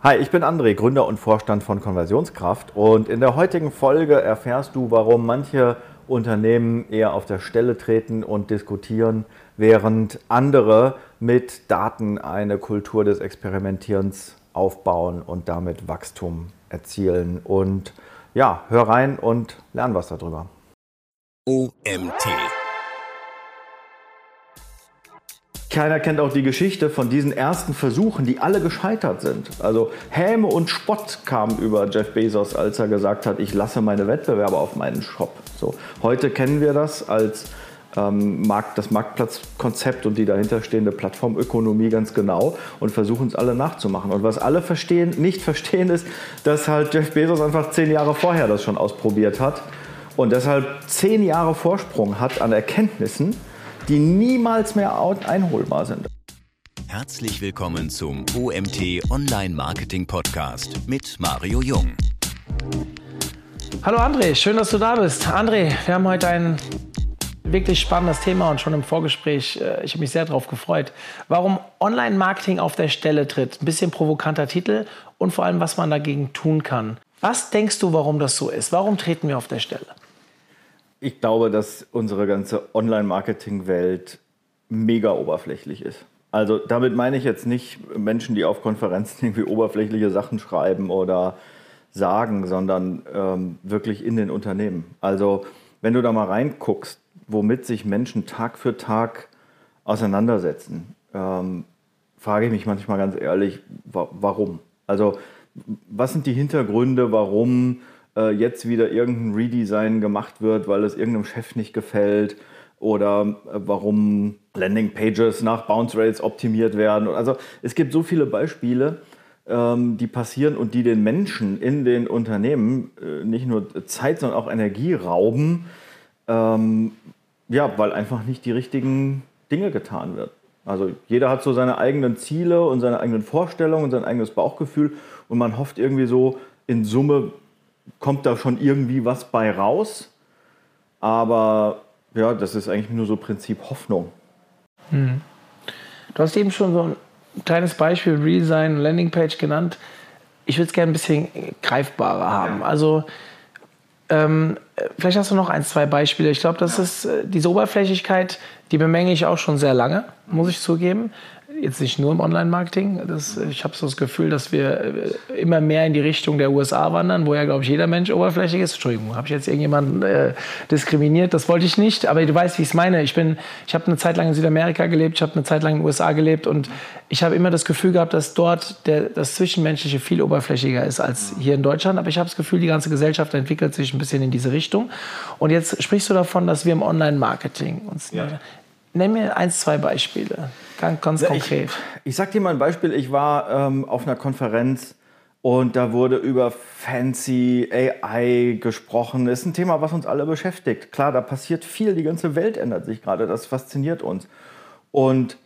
Hi, ich bin André, Gründer und Vorstand von Konversionskraft und in der heutigen Folge erfährst du, warum manche Unternehmen eher auf der Stelle treten und diskutieren, während andere mit Daten eine Kultur des Experimentierens aufbauen und damit Wachstum erzielen. Und ja, hör rein und lern was darüber. OMT Keiner kennt auch die Geschichte von diesen ersten Versuchen, die alle gescheitert sind. Also Häme und Spott kamen über Jeff Bezos, als er gesagt hat, ich lasse meine Wettbewerber auf meinen Shop. So, heute kennen wir das als ähm, Markt, das Marktplatzkonzept und die dahinterstehende Plattformökonomie ganz genau und versuchen es alle nachzumachen. Und was alle verstehen, nicht verstehen, ist, dass halt Jeff Bezos einfach zehn Jahre vorher das schon ausprobiert hat und deshalb zehn Jahre Vorsprung hat an Erkenntnissen die niemals mehr einholbar sind. Herzlich willkommen zum OMT Online Marketing Podcast mit Mario Jung. Hallo André, schön, dass du da bist. André, wir haben heute ein wirklich spannendes Thema und schon im Vorgespräch, äh, ich habe mich sehr darauf gefreut, warum Online-Marketing auf der Stelle tritt. Ein bisschen provokanter Titel und vor allem, was man dagegen tun kann. Was denkst du, warum das so ist? Warum treten wir auf der Stelle? Ich glaube, dass unsere ganze Online-Marketing-Welt mega oberflächlich ist. Also damit meine ich jetzt nicht Menschen, die auf Konferenzen irgendwie oberflächliche Sachen schreiben oder sagen, sondern ähm, wirklich in den Unternehmen. Also wenn du da mal reinguckst, womit sich Menschen Tag für Tag auseinandersetzen, ähm, frage ich mich manchmal ganz ehrlich, wa warum? Also was sind die Hintergründe, warum äh, jetzt wieder irgendein Redesign gemacht wird, weil es irgendeinem Chef nicht gefällt oder äh, warum Landingpages nach Bounce Rates optimiert werden. Also es gibt so viele Beispiele, ähm, die passieren und die den Menschen in den Unternehmen äh, nicht nur Zeit, sondern auch Energie rauben, ähm, ja, weil einfach nicht die richtigen Dinge getan wird. Also jeder hat so seine eigenen Ziele und seine eigenen Vorstellungen und sein eigenes Bauchgefühl und man hofft irgendwie so in Summe kommt da schon irgendwie was bei raus. Aber ja, das ist eigentlich nur so Prinzip Hoffnung. Hm. Du hast eben schon so ein kleines Beispiel Redesign, Landingpage genannt. Ich würde es gerne ein bisschen greifbarer haben. Also ähm, vielleicht hast du noch ein, zwei Beispiele. Ich glaube, das ist äh, diese Oberflächlichkeit, die bemänge ich auch schon sehr lange, muss ich zugeben jetzt nicht nur im Online-Marketing. Ich habe so das Gefühl, dass wir äh, immer mehr in die Richtung der USA wandern, wo ja, glaube ich, jeder Mensch oberflächlich ist. Entschuldigung, habe ich jetzt irgendjemanden äh, diskriminiert? Das wollte ich nicht, aber du weißt, wie ich es meine. Ich, ich habe eine Zeit lang in Südamerika gelebt, ich habe eine Zeit lang in den USA gelebt und ich habe immer das Gefühl gehabt, dass dort der, das Zwischenmenschliche viel oberflächlicher ist als hier in Deutschland. Aber ich habe das Gefühl, die ganze Gesellschaft entwickelt sich ein bisschen in diese Richtung. Und jetzt sprichst du davon, dass wir im Online-Marketing uns. Ja. Nenn mir eins, zwei Beispiele. Ganz, ganz konkret. Ich, ich sag dir mal ein Beispiel. Ich war ähm, auf einer Konferenz und da wurde über fancy AI gesprochen. Das ist ein Thema, was uns alle beschäftigt. Klar, da passiert viel. Die ganze Welt ändert sich gerade. Das fasziniert uns. Und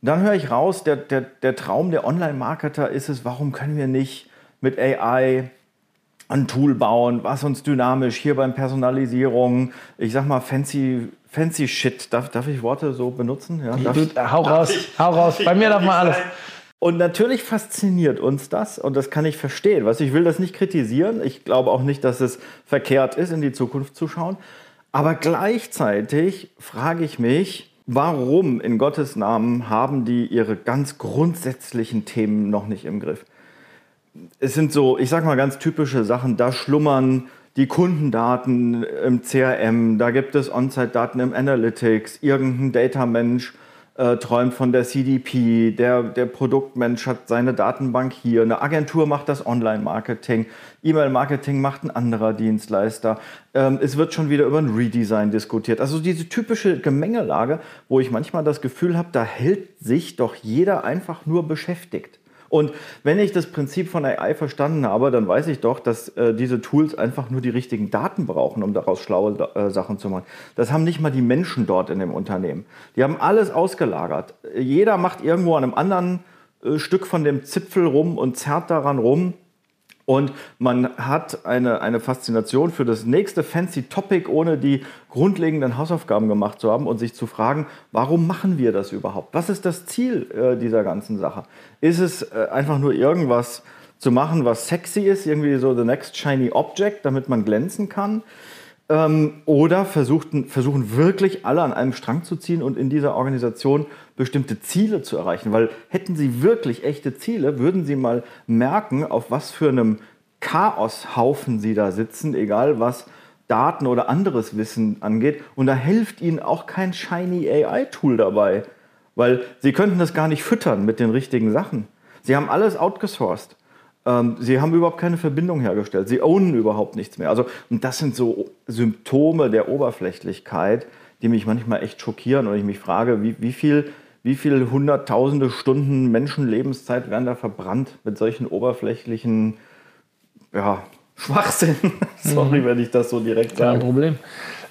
dann höre ich raus, der, der, der Traum der Online-Marketer ist es, warum können wir nicht mit AI ein Tool bauen, was uns dynamisch hier beim Personalisierung, ich sag mal fancy fancy Shit. Darf, darf ich Worte so benutzen? Ja, du, hau raus, ich, hau raus. Bei mir darf man alles. Und natürlich fasziniert uns das und das kann ich verstehen. Was ich will das nicht kritisieren. Ich glaube auch nicht, dass es verkehrt ist, in die Zukunft zu schauen. Aber gleichzeitig frage ich mich, warum in Gottes Namen haben die ihre ganz grundsätzlichen Themen noch nicht im Griff? Es sind so, ich sag mal ganz typische Sachen, da schlummern die Kundendaten im CRM, da gibt es On-Site-Daten im Analytics, irgendein Data-Mensch äh, träumt von der CDP, der, der Produktmensch hat seine Datenbank hier, eine Agentur macht das Online-Marketing, E-Mail-Marketing macht ein anderer Dienstleister. Ähm, es wird schon wieder über ein Redesign diskutiert. Also diese typische Gemengelage, wo ich manchmal das Gefühl habe, da hält sich doch jeder einfach nur beschäftigt. Und wenn ich das Prinzip von AI verstanden habe, dann weiß ich doch, dass äh, diese Tools einfach nur die richtigen Daten brauchen, um daraus schlaue äh, Sachen zu machen. Das haben nicht mal die Menschen dort in dem Unternehmen. Die haben alles ausgelagert. Jeder macht irgendwo an einem anderen äh, Stück von dem Zipfel rum und zerrt daran rum. Und man hat eine, eine Faszination für das nächste fancy Topic, ohne die grundlegenden Hausaufgaben gemacht zu haben und sich zu fragen, warum machen wir das überhaupt? Was ist das Ziel äh, dieser ganzen Sache? Ist es äh, einfach nur irgendwas zu machen, was sexy ist, irgendwie so the next shiny object, damit man glänzen kann. Ähm, oder versuchten, versuchen wirklich alle an einem Strang zu ziehen und in dieser Organisation bestimmte Ziele zu erreichen. Weil hätten sie wirklich echte Ziele, würden sie mal merken, auf was für einem Chaoshaufen sie da sitzen, egal was Daten oder anderes Wissen angeht. Und da hilft ihnen auch kein shiny AI-Tool dabei, weil sie könnten das gar nicht füttern mit den richtigen Sachen. Sie haben alles outgesourced. Ähm, sie haben überhaupt keine Verbindung hergestellt. Sie ownen überhaupt nichts mehr. Also, und das sind so Symptome der Oberflächlichkeit, die mich manchmal echt schockieren und ich mich frage, wie, wie viel wie viele hunderttausende Stunden Menschenlebenszeit werden da verbrannt mit solchen oberflächlichen ja, Schwachsinn. Sorry, mhm. wenn ich das so direkt sage. Kein Problem.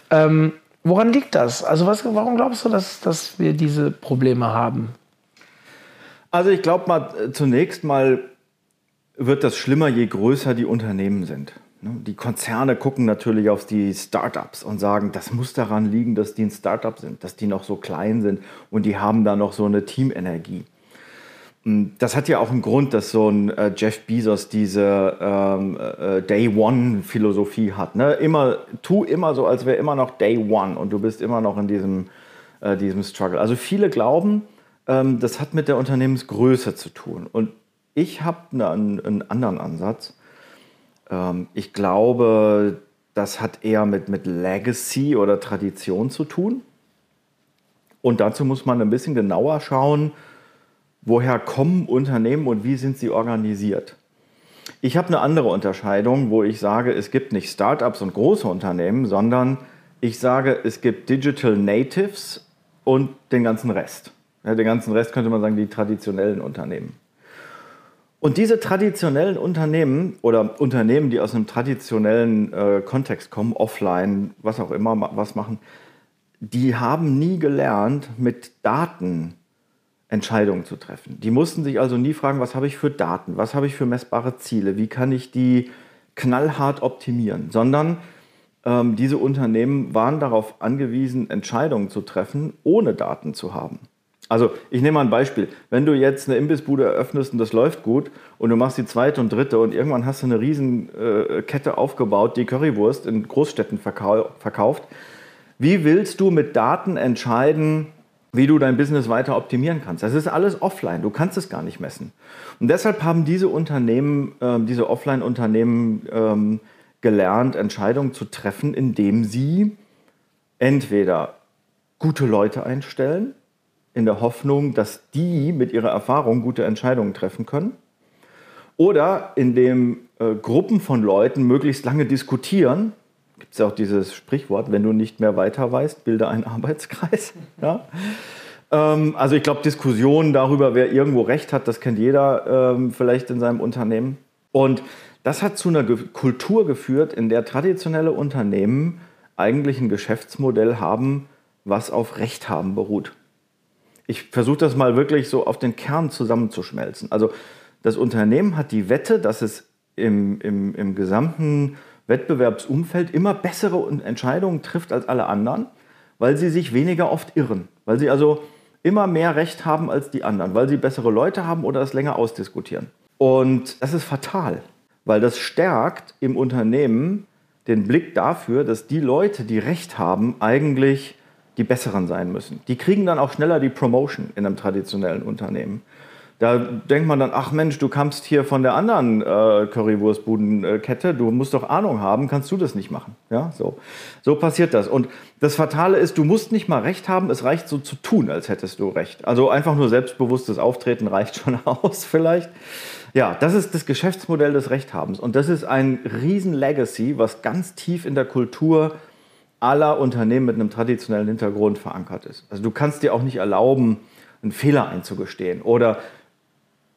Ähm, woran liegt das? Also was, warum glaubst du, dass, dass wir diese Probleme haben? Also ich glaube mal, zunächst mal wird das schlimmer, je größer die Unternehmen sind. Ne, die Konzerne gucken natürlich auf die Startups und sagen, das muss daran liegen, dass die ein Startup sind, dass die noch so klein sind und die haben da noch so eine Teamenergie. Das hat ja auch einen Grund, dass so ein äh, Jeff Bezos diese ähm, äh, Day One Philosophie hat. Ne? Immer, tu immer so, als wäre immer noch Day One und du bist immer noch in diesem, äh, diesem Struggle. Also viele glauben, ähm, das hat mit der Unternehmensgröße zu tun. Und ich habe einen, einen, anderen Ansatz. Ähm, ich glaube, das hat eher mit, mit Legacy oder Tradition zu tun. Und dazu muss man ein bisschen genauer schauen, woher kommen Unternehmen und wie sind sie organisiert. Ich habe eine andere Unterscheidung, wo ich sage, es gibt nicht Startups und große Unternehmen, sondern ich sage, es gibt Digital Natives und den ganzen Rest. Ja, den ganzen Rest könnte man sagen, die traditionellen Unternehmen. Und diese traditionellen Unternehmen oder Unternehmen, die aus einem traditionellen äh, Kontext kommen, offline, was auch immer, was machen, die haben nie gelernt, mit Daten Entscheidungen zu treffen. Die mussten sich also nie fragen, was habe ich für Daten, was habe ich für messbare Ziele, wie kann ich die knallhart optimieren, sondern ähm, diese Unternehmen waren darauf angewiesen, Entscheidungen zu treffen, ohne Daten zu haben. Also ich nehme mal ein Beispiel. Wenn du jetzt eine Imbissbude eröffnest und das läuft gut und du machst die zweite und dritte und irgendwann hast du eine riesen äh, Kette aufgebaut, die Currywurst in Großstädten verkau verkauft, wie willst du mit Daten entscheiden, wie du dein Business weiter optimieren kannst. Das ist alles offline, du kannst es gar nicht messen. Und deshalb haben diese Unternehmen, äh, diese Offline-Unternehmen ähm, gelernt, Entscheidungen zu treffen, indem sie entweder gute Leute einstellen, in der Hoffnung, dass die mit ihrer Erfahrung gute Entscheidungen treffen können, oder indem äh, Gruppen von Leuten möglichst lange diskutieren, gibt es ja auch dieses Sprichwort, wenn du nicht mehr weiter weißt, bilde einen Arbeitskreis. Ja? Ähm, also ich glaube, Diskussionen darüber, wer irgendwo recht hat, das kennt jeder ähm, vielleicht in seinem Unternehmen. Und das hat zu einer Ge Kultur geführt, in der traditionelle Unternehmen eigentlich ein Geschäftsmodell haben, was auf Recht haben beruht. Ich versuche das mal wirklich so auf den Kern zusammenzuschmelzen. Also das Unternehmen hat die Wette, dass es im, im, im gesamten Wettbewerbsumfeld immer bessere Entscheidungen trifft als alle anderen, weil sie sich weniger oft irren, weil sie also immer mehr Recht haben als die anderen, weil sie bessere Leute haben oder es länger ausdiskutieren. Und das ist fatal, weil das stärkt im Unternehmen den Blick dafür, dass die Leute, die Recht haben, eigentlich die besseren sein müssen. Die kriegen dann auch schneller die Promotion in einem traditionellen Unternehmen. Da denkt man dann, ach Mensch, du kamst hier von der anderen äh, Currywurstbudenkette, du musst doch Ahnung haben, kannst du das nicht machen? Ja, so. so passiert das. Und das Fatale ist, du musst nicht mal Recht haben, es reicht so zu tun, als hättest du Recht. Also einfach nur selbstbewusstes Auftreten reicht schon aus vielleicht. Ja, das ist das Geschäftsmodell des Rechthabens. Und das ist ein riesen Legacy, was ganz tief in der Kultur aller Unternehmen mit einem traditionellen Hintergrund verankert ist. Also du kannst dir auch nicht erlauben, einen Fehler einzugestehen oder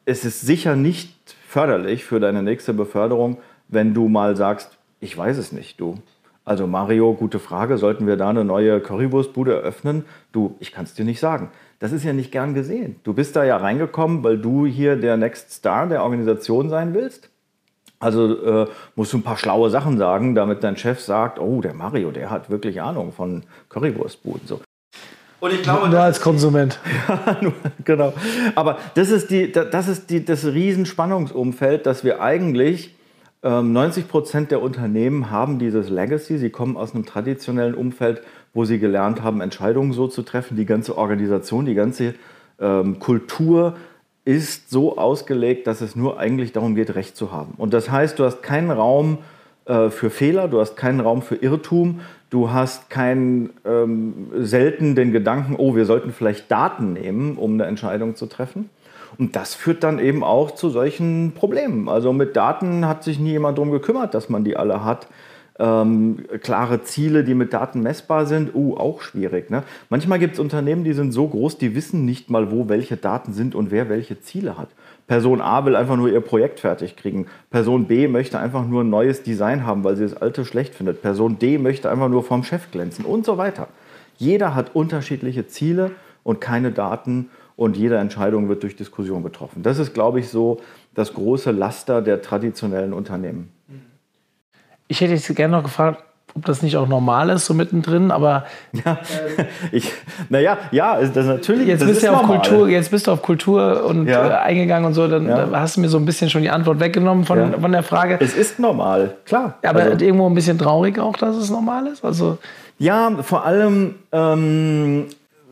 es ist sicher nicht förderlich für deine nächste Beförderung, wenn du mal sagst, ich weiß es nicht, du. Also Mario, gute Frage, sollten wir da eine neue Currywurstbude eröffnen? Du, ich kann es dir nicht sagen. Das ist ja nicht gern gesehen. Du bist da ja reingekommen, weil du hier der Next Star der Organisation sein willst. Also äh, musst du ein paar schlaue Sachen sagen, damit dein Chef sagt, oh, der Mario, der hat wirklich Ahnung von Currywurstbuden. So. Und ich glaube, Nur als Konsument. genau. Aber das ist, die, das, ist die, das Riesenspannungsumfeld, dass wir eigentlich 90 ähm, Prozent der Unternehmen haben dieses Legacy. Sie kommen aus einem traditionellen Umfeld, wo sie gelernt haben, Entscheidungen so zu treffen. Die ganze Organisation, die ganze ähm, Kultur ist so ausgelegt, dass es nur eigentlich darum geht, Recht zu haben. Und das heißt, du hast keinen Raum äh, für Fehler, du hast keinen Raum für Irrtum, du hast keinen ähm, selten den Gedanken, oh, wir sollten vielleicht Daten nehmen, um eine Entscheidung zu treffen. Und das führt dann eben auch zu solchen Problemen. Also mit Daten hat sich nie jemand darum gekümmert, dass man die alle hat. Ähm, klare Ziele, die mit Daten messbar sind, uh, auch schwierig. Ne? Manchmal gibt es Unternehmen, die sind so groß, die wissen nicht mal, wo welche Daten sind und wer welche Ziele hat. Person A will einfach nur ihr Projekt fertig kriegen. Person B möchte einfach nur ein neues Design haben, weil sie das alte schlecht findet. Person D möchte einfach nur vom Chef glänzen und so weiter. Jeder hat unterschiedliche Ziele und keine Daten und jede Entscheidung wird durch Diskussion getroffen. Das ist, glaube ich, so das große Laster der traditionellen Unternehmen. Ich hätte jetzt gerne noch gefragt, ob das nicht auch normal ist, so mittendrin, aber. Ja, ich, naja, ja, das ist natürlich. Jetzt, das bist ist du auf normal. Kultur, jetzt bist du auf Kultur und Ja. äh, eingegangen und so, dann Ja. äh, hast du mir so ein bisschen schon die Antwort weggenommen von, Ja. von der Frage. Es ist normal, klar. aber Also- irgendwo ein bisschen traurig auch, dass es normal ist. Also, Ja, vor allem, ähm,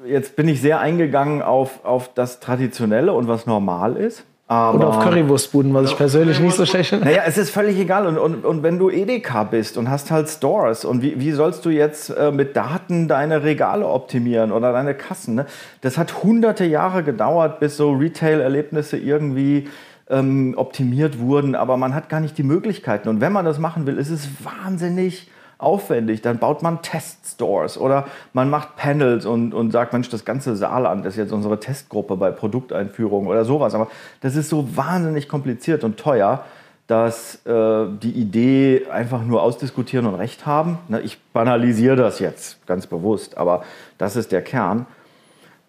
jetzt bin ich sehr eingegangen auf, auf das Traditionelle und was normal ist. Aber oder auf Currywurstbuden, was ich persönlich nicht so schlecht finde. Naja, es ist völlig egal. Und, und, und wenn du Edeka bist und hast halt Stores und wie, wie sollst du jetzt äh, mit Daten deine Regale optimieren oder deine Kassen? Ne? Das hat hunderte Jahre gedauert, bis so Retail-Erlebnisse irgendwie ähm, optimiert wurden, aber man hat gar nicht die Möglichkeiten. Und wenn man das machen will, ist es wahnsinnig aufwendig. Dann baut man Teststores oder man macht Panels und, und sagt, Mensch, das ganze Saarland ist jetzt unsere Testgruppe bei Produkteinführung oder sowas. Aber das ist so wahnsinnig kompliziert und teuer, dass äh, die Idee einfach nur ausdiskutieren und Recht haben. Ne, ich banalisiere das jetzt ganz bewusst, aber das ist der Kern.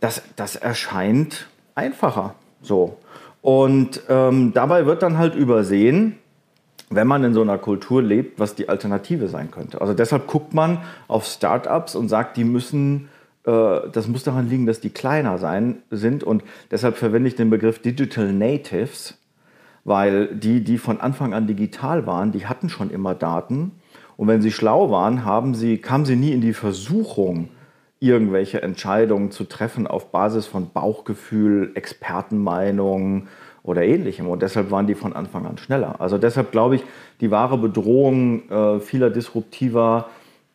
Das, das erscheint einfacher so. Und ähm, dabei wird dann halt übersehen, wenn man in so einer Kultur lebt, was die Alternative sein könnte. Also deshalb guckt man auf Startups und sagt, die müssen, äh, das muss daran liegen, dass die kleiner sein sind. Und deshalb verwende ich den Begriff Digital Natives, weil die, die von Anfang an digital waren, die hatten schon immer Daten. Und wenn sie schlau waren, haben sie, kamen sie nie in die Versuchung, irgendwelche Entscheidungen zu treffen auf Basis von Bauchgefühl, Expertenmeinung oder ähnlichem. Und deshalb waren die von Anfang an schneller. Also deshalb glaube ich, die wahre Bedrohung äh, vieler disruptiver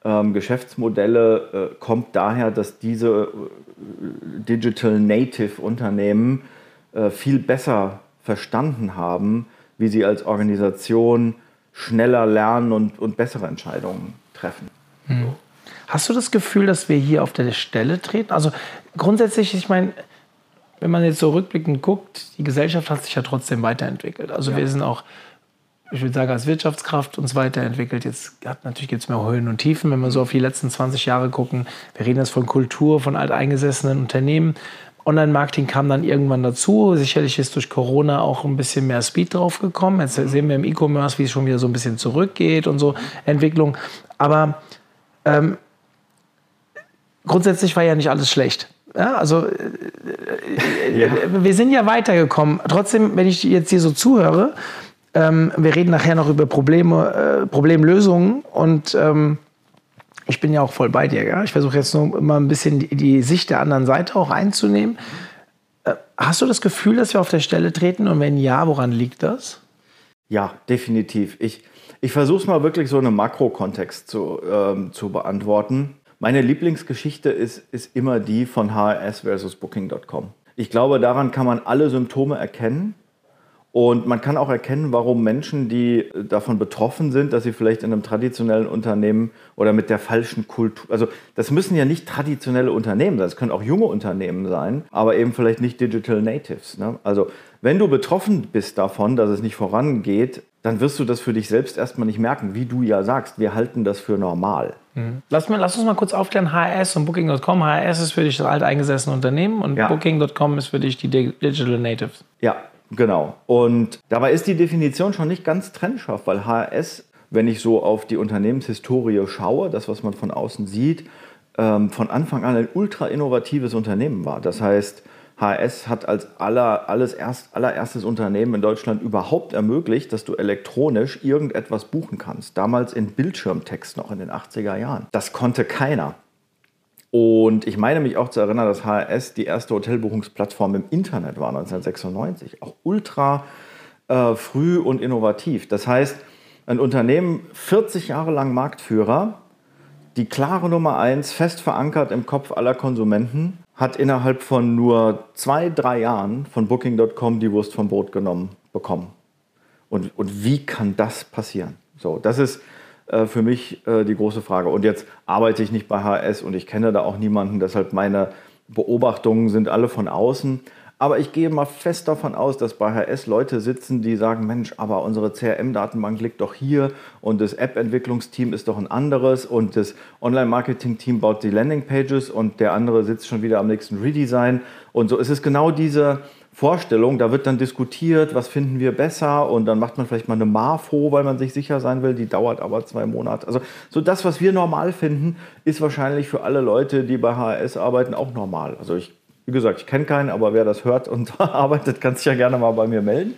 ähm, Geschäftsmodelle äh, kommt daher, dass diese äh, Digital Native Unternehmen äh, viel besser verstanden haben, wie sie als Organisation schneller lernen und, und bessere Entscheidungen treffen. Hast du das Gefühl, dass wir hier auf der Stelle treten? Also grundsätzlich, ich meine, wenn man jetzt so rückblickend guckt, die Gesellschaft hat sich ja trotzdem weiterentwickelt. Also wir sind auch, ich würde sagen, als Wirtschaftskraft uns weiterentwickelt. Jetzt hat, natürlich gibt es mehr Höhen und Tiefen, wenn wir so auf die letzten 20 Jahre gucken. Wir reden jetzt von Kultur, von alteingesessenen Unternehmen. Online-Marketing kam dann irgendwann dazu. Sicherlich ist durch Corona auch ein bisschen mehr Speed drauf gekommen. Jetzt sehen wir im E-Commerce, wie es schon wieder so ein bisschen zurückgeht und so Entwicklung. Aber ähm, grundsätzlich war ja nicht alles schlecht. Ja, also äh, äh, wir sind ja weitergekommen. Trotzdem, wenn ich jetzt hier so zuhöre, ähm, wir reden nachher noch über Probleme, äh, Problemlösungen und ähm, ich bin ja auch voll bei dir. Ja? Ich versuche jetzt nur immer ein bisschen die, die Sicht der anderen Seite auch einzunehmen. Äh, hast du das Gefühl, dass wir auf der Stelle treten und wenn ja, woran liegt das? Ja, definitiv. Ich, ich versuche es mal wirklich so in einem Makrokontext zu, ähm, zu beantworten. Meine Lieblingsgeschichte ist, ist immer die von HRS versus Booking.com. Ich glaube, daran kann man alle Symptome erkennen. Und man kann auch erkennen, warum Menschen, die davon betroffen sind, dass sie vielleicht in einem traditionellen Unternehmen oder mit der falschen Kultur, also das müssen ja nicht traditionelle Unternehmen sein, das können auch junge Unternehmen sein, aber eben vielleicht nicht Digital Natives. Ne? Also wenn du betroffen bist davon, dass es nicht vorangeht, dann wirst du das für dich selbst erstmal nicht merken, wie du ja sagst, wir halten das für normal. Lass, mal, lass uns mal kurz aufklären, HRS und Booking.com. HRS ist für dich das alteingesessene Unternehmen und Ja. Booking.com ist für dich die Di- Digital Natives. Ja, genau. Und dabei ist die Definition schon nicht ganz trennscharf, weil HRS, wenn ich so auf die Unternehmenshistorie schaue, das, was man von außen sieht, ähm, von Anfang an ein ultra innovatives Unternehmen war. Das heißt, HS hat als aller, alles erst, allererstes Unternehmen in Deutschland überhaupt ermöglicht, dass du elektronisch irgendetwas buchen kannst. Damals in Bildschirmtext noch in den 80er Jahren. Das konnte keiner. Und ich meine mich auch zu erinnern, dass HRS die erste Hotelbuchungsplattform im Internet war 1996. Auch ultra äh, früh und innovativ. Das heißt, ein Unternehmen 40 Jahre lang Marktführer, die klare Nummer eins, fest verankert im Kopf aller Konsumenten, hat innerhalb von nur zwei, drei Jahren von Booking.com die Wurst vom Brot genommen bekommen. Und, und wie kann das passieren? So, das ist äh, für mich äh, die große Frage. Und jetzt arbeite ich nicht bei HS und ich kenne da auch niemanden, deshalb meine Beobachtungen sind alle von außen. Aber ich gehe mal fest davon aus, dass bei HS Leute sitzen, die sagen, Mensch, aber unsere CRM-Datenbank liegt doch hier und das App-Entwicklungsteam ist doch ein anderes und das Online-Marketing-Team baut die Landing-Pages und der andere sitzt schon wieder am nächsten Redesign. Und so ist es genau diese, Vorstellung, da wird dann diskutiert, was finden wir besser und dann macht man vielleicht mal eine Marfo, weil man sich sicher sein will, die dauert aber zwei Monate. Also so das, was wir normal finden, ist wahrscheinlich für alle Leute, die bei HRS arbeiten, auch normal. Also ich, wie gesagt, ich kenne keinen, aber wer das hört und arbeitet, kann sich ja gerne mal bei mir melden.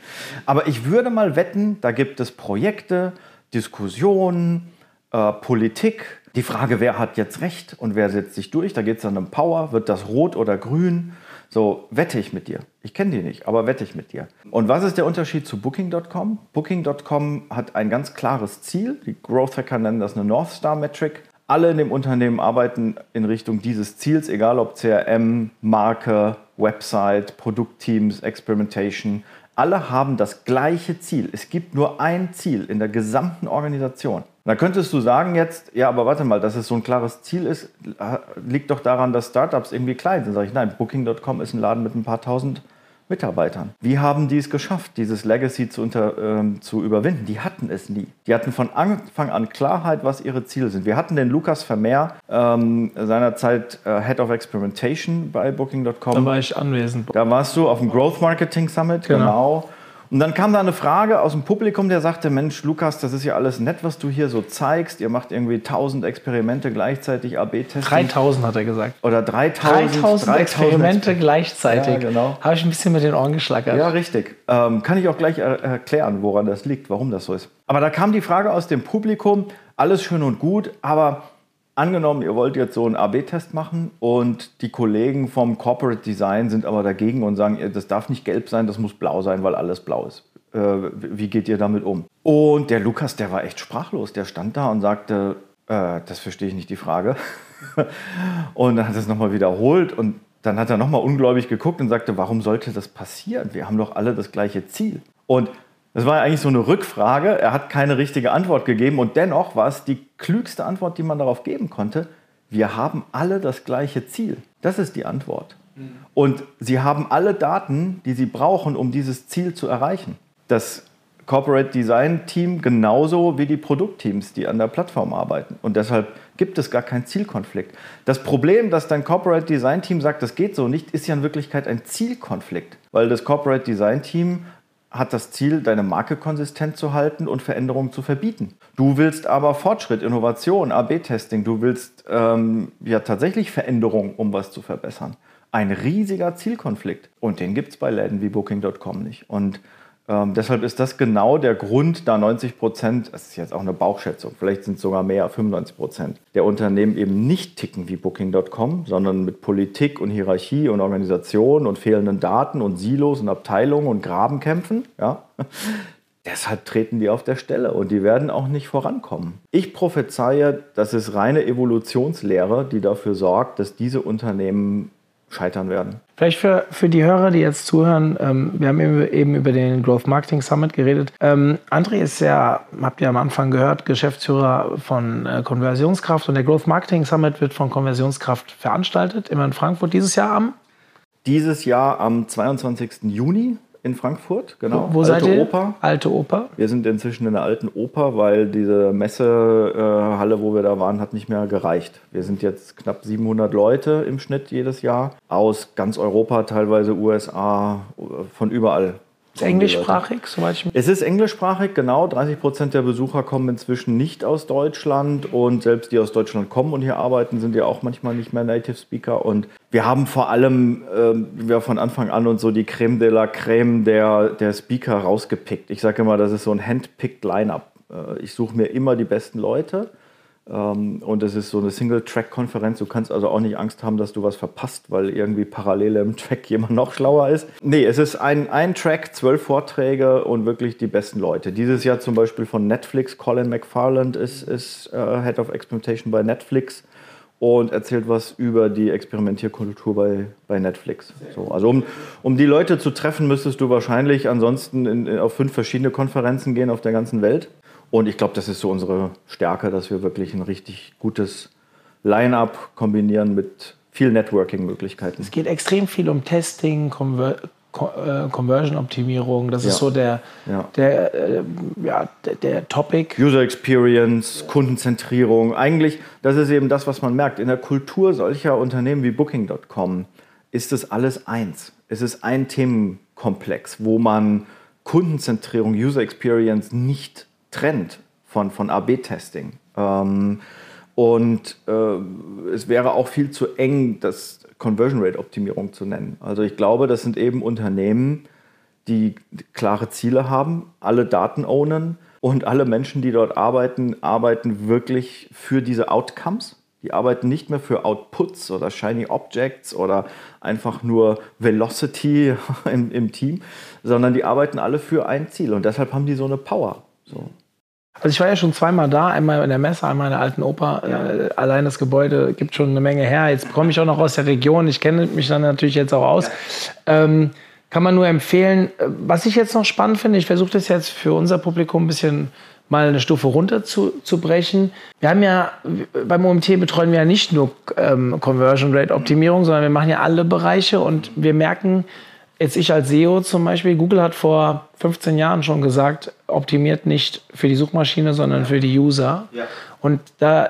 Aber ich würde mal wetten, da gibt es Projekte, Diskussionen, äh, Politik, die Frage, wer hat jetzt Recht und wer setzt sich durch, da geht es dann um Power, wird das rot oder grün? So, wette ich mit dir. Ich kenne die nicht, aber wette ich mit dir. Und was ist der Unterschied zu Booking.com? Booking.com hat ein ganz klares Ziel. Die Growth Hacker nennen das eine North Star Metric. Alle in dem Unternehmen arbeiten in Richtung dieses Ziels, egal ob CRM, Marke, Website, Produktteams, Experimentation. Alle haben das gleiche Ziel. Es gibt nur ein Ziel in der gesamten Organisation. Da könntest du sagen jetzt, ja, aber warte mal, dass es so ein klares Ziel ist, liegt doch daran, dass Startups irgendwie klein sind. Sag ich, nein, Booking.com ist ein Laden mit ein paar tausend Mitarbeitern. Wie haben die es geschafft, dieses Legacy zu, unter, ähm, zu überwinden? Die hatten es nie. Die hatten von Anfang an Klarheit, was ihre Ziele sind. Wir hatten den Lukas Vermeer, ähm, seinerzeit äh, Head of Experimentation bei Booking.com. Da war ich anwesend. Da warst du auf dem Growth Marketing Summit, genau. genau. Und dann kam da eine Frage aus dem Publikum, der sagte, Mensch, Lukas, das ist ja alles nett, was du hier so zeigst. Ihr macht irgendwie 1000 Experimente gleichzeitig, AB-Tests. 3000 hat er gesagt. Oder 3000, 3000, 3000 Experimente gleichzeitig. Ja, genau. Habe ich ein bisschen mit den Ohren geschlackert. Ja, richtig. Ähm, kann ich auch gleich er erklären, woran das liegt, warum das so ist. Aber da kam die Frage aus dem Publikum, alles schön und gut, aber Angenommen, ihr wollt jetzt so einen AB-Test machen und die Kollegen vom Corporate Design sind aber dagegen und sagen, das darf nicht gelb sein, das muss blau sein, weil alles blau ist. Äh, wie geht ihr damit um? Und der Lukas, der war echt sprachlos. Der stand da und sagte, äh, das verstehe ich nicht die Frage. und dann hat er es nochmal wiederholt und dann hat er nochmal ungläubig geguckt und sagte, warum sollte das passieren? Wir haben doch alle das gleiche Ziel. Und das war eigentlich so eine Rückfrage. Er hat keine richtige Antwort gegeben und dennoch war es die klügste Antwort, die man darauf geben konnte. Wir haben alle das gleiche Ziel. Das ist die Antwort. Und sie haben alle Daten, die sie brauchen, um dieses Ziel zu erreichen. Das Corporate Design Team genauso wie die Produktteams, die an der Plattform arbeiten. Und deshalb gibt es gar keinen Zielkonflikt. Das Problem, dass dein Corporate Design Team sagt, das geht so nicht, ist ja in Wirklichkeit ein Zielkonflikt, weil das Corporate Design Team hat das Ziel, deine Marke konsistent zu halten und Veränderungen zu verbieten. Du willst aber Fortschritt, Innovation, AB-Testing, du willst ähm, ja tatsächlich Veränderungen, um was zu verbessern. Ein riesiger Zielkonflikt. Und den gibt es bei Läden wie Booking.com nicht. Und ähm, deshalb ist das genau der Grund, da 90 Prozent, das ist jetzt auch eine Bauchschätzung, vielleicht sind es sogar mehr, 95 Prozent der Unternehmen eben nicht ticken wie Booking.com, sondern mit Politik und Hierarchie und Organisation und fehlenden Daten und Silos und Abteilungen und Grabenkämpfen. Ja? Deshalb treten die auf der Stelle und die werden auch nicht vorankommen. Ich prophezeie, das ist reine Evolutionslehre, die dafür sorgt, dass diese Unternehmen scheitern werden. Vielleicht für, für die Hörer, die jetzt zuhören, ähm, wir haben eben über den Growth Marketing Summit geredet. Ähm, André ist ja, habt ihr am Anfang gehört, Geschäftsführer von äh, Konversionskraft und der Growth Marketing Summit wird von Konversionskraft veranstaltet, immer in Frankfurt dieses Jahr am? Dieses Jahr am 22. Juni in Frankfurt, genau. Wo, wo Alte seid ihr? Oper. Alte Oper. Wir sind inzwischen in der alten Oper, weil diese Messehalle, wo wir da waren, hat nicht mehr gereicht. Wir sind jetzt knapp 700 Leute im Schnitt jedes Jahr aus ganz Europa, teilweise USA, von überall Ist englischsprachig, soweit ich mich. Es ist englischsprachig, genau. 30 Prozent der Besucher kommen inzwischen nicht aus Deutschland und selbst die aus Deutschland kommen und hier arbeiten, sind ja auch manchmal nicht mehr Native Speaker. Und wir haben vor allem äh, wir von Anfang an und so die Creme de la Creme der, der Speaker rausgepickt. Ich sage immer, das ist so ein handpicked Line-up. Äh, ich suche mir immer die besten Leute und es ist so eine Single-Track-Konferenz. Du kannst also auch nicht Angst haben, dass du was verpasst, weil irgendwie parallel im Track jemand noch schlauer ist. Nee, es ist ein, ein Track, zwölf Vorträge und wirklich die besten Leute. Dieses Jahr zum Beispiel von Netflix, Colin McFarland ist, ist uh, Head of Experimentation bei Netflix und erzählt was über die Experimentierkultur bei, bei Netflix. So, also um, um die Leute zu treffen, müsstest du wahrscheinlich ansonsten in, in, auf fünf verschiedene Konferenzen gehen auf der ganzen Welt. Und ich glaube, das ist so unsere Stärke, dass wir wirklich ein richtig gutes Line-up kombinieren mit viel Networking-Möglichkeiten. Es geht extrem viel um Testing, Conver äh, Conversion-Optimierung. Das ja. ist so der, ja. Der, äh, ja, der, der, Topic. User Experience, Kundenzentrierung. Eigentlich, das ist eben das, was man merkt. In der Kultur solcher Unternehmen wie Booking.com ist es alles eins. Es ist ein Themenkomplex, wo man Kundenzentrierung, User Experience nicht trennt von, von AB-Testing. Ähm, und äh, es wäre auch viel zu eng, das Conversion Rate Optimierung zu nennen. Also ich glaube, das sind eben Unternehmen, die klare Ziele haben, alle Daten ownen und alle Menschen, die dort arbeiten, arbeiten wirklich für diese Outcomes. Die arbeiten nicht mehr für Outputs oder Shiny Objects oder einfach nur Velocity im, im Team, sondern die arbeiten alle für ein Ziel und deshalb haben die so eine Power. So. Also ich war ja schon zweimal da, einmal in der Messe, einmal in der alten Oper. Ja. Äh, allein das Gebäude gibt schon eine Menge her. Jetzt komme ich auch noch aus der Region. Ich kenne mich dann natürlich jetzt auch aus. Ja. Ähm, kann man nur empfehlen. Was ich jetzt noch spannend finde, ich versuche das jetzt für unser Publikum ein bisschen mal eine Stufe runter zu, zu brechen. Wir haben ja, beim OMT betreuen wir ja nicht nur ähm, Conversion Rate Optimierung, sondern wir machen ja alle Bereiche und wir merken, jetzt ich als SEO zum Beispiel, Google hat vor 15 Jahren schon gesagt, optimiert nicht für die Suchmaschine, sondern für die User. Ja. Und da äh,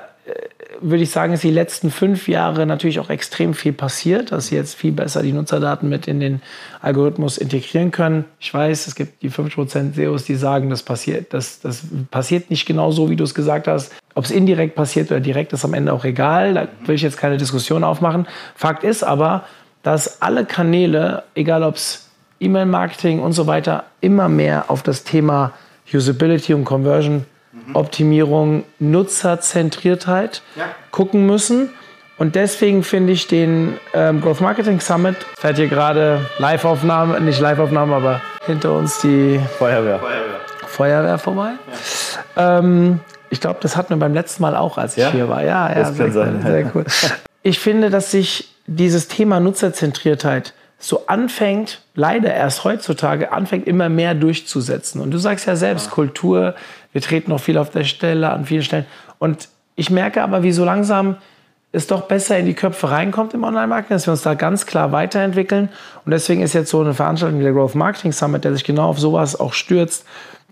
würde ich sagen, ist die letzten fünf Jahre natürlich auch extrem viel passiert, dass sie jetzt viel besser die Nutzerdaten mit in den Algorithmus integrieren können. Ich weiß, es gibt die 5% SEOs, die sagen, das passiert, das, das passiert nicht genau so, wie du es gesagt hast. Ob es indirekt passiert oder direkt, ist am Ende auch egal. Da will ich jetzt keine Diskussion aufmachen. Fakt ist aber, dass alle Kanäle, egal ob es E-Mail-Marketing und so weiter, immer mehr auf das Thema Usability und Conversion, mhm. Optimierung, Nutzerzentriertheit ja. gucken müssen. Und deswegen finde ich den ähm, Growth Marketing Summit, fährt hier gerade Live-Aufnahme, nicht Live-Aufnahme, aber hinter uns die Feuerwehr, Feuerwehr. Feuerwehr vorbei. Ja. Ähm, ich glaube, das hatten wir beim letzten Mal auch, als ich ja? hier war. Ja, ja, das sehr, kann sein. sehr cool. Ich finde, dass sich dieses Thema Nutzerzentriertheit so anfängt, leider erst heutzutage, anfängt immer mehr durchzusetzen. Und du sagst ja selbst, ja. Kultur, wir treten noch viel auf der Stelle, an vielen Stellen. Und ich merke aber, wie so langsam es doch besser in die Köpfe reinkommt im Online-Marketing, dass wir uns da ganz klar weiterentwickeln. Und deswegen ist jetzt so eine Veranstaltung wie der Growth Marketing Summit, der sich genau auf sowas auch stürzt,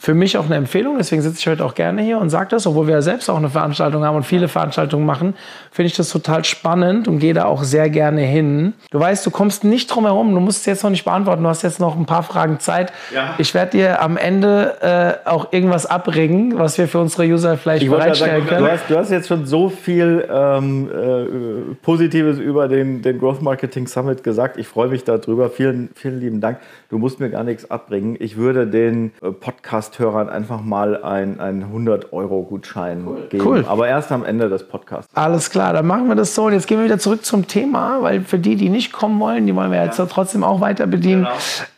für mich auch eine Empfehlung, deswegen sitze ich heute auch gerne hier und sage das, obwohl wir ja selbst auch eine Veranstaltung haben und viele Veranstaltungen machen, finde ich das total spannend und gehe da auch sehr gerne hin. Du weißt, du kommst nicht drum herum, du musst es jetzt noch nicht beantworten, du hast jetzt noch ein paar Fragen Zeit. Ja. Ich werde dir am Ende äh, auch irgendwas abbringen, was wir für unsere User vielleicht ich bereitstellen sagen, können. Du hast, du hast, jetzt schon so viel ähm, äh, Positives über den, den Growth Marketing Summit gesagt. Ich freue mich darüber. Vielen, vielen lieben Dank. Du musst mir gar nichts abbringen. Ich würde den äh, Podcast Podcast-Hörern einfach mal einen 100-Euro-Gutschein cool. geben. Cool. Aber erst am Ende des Podcasts. Alles klar, dann machen wir das so. Und jetzt gehen wir wieder zurück zum Thema, weil für die, die nicht kommen wollen, die wollen wir ja. jetzt trotzdem auch weiter bedienen.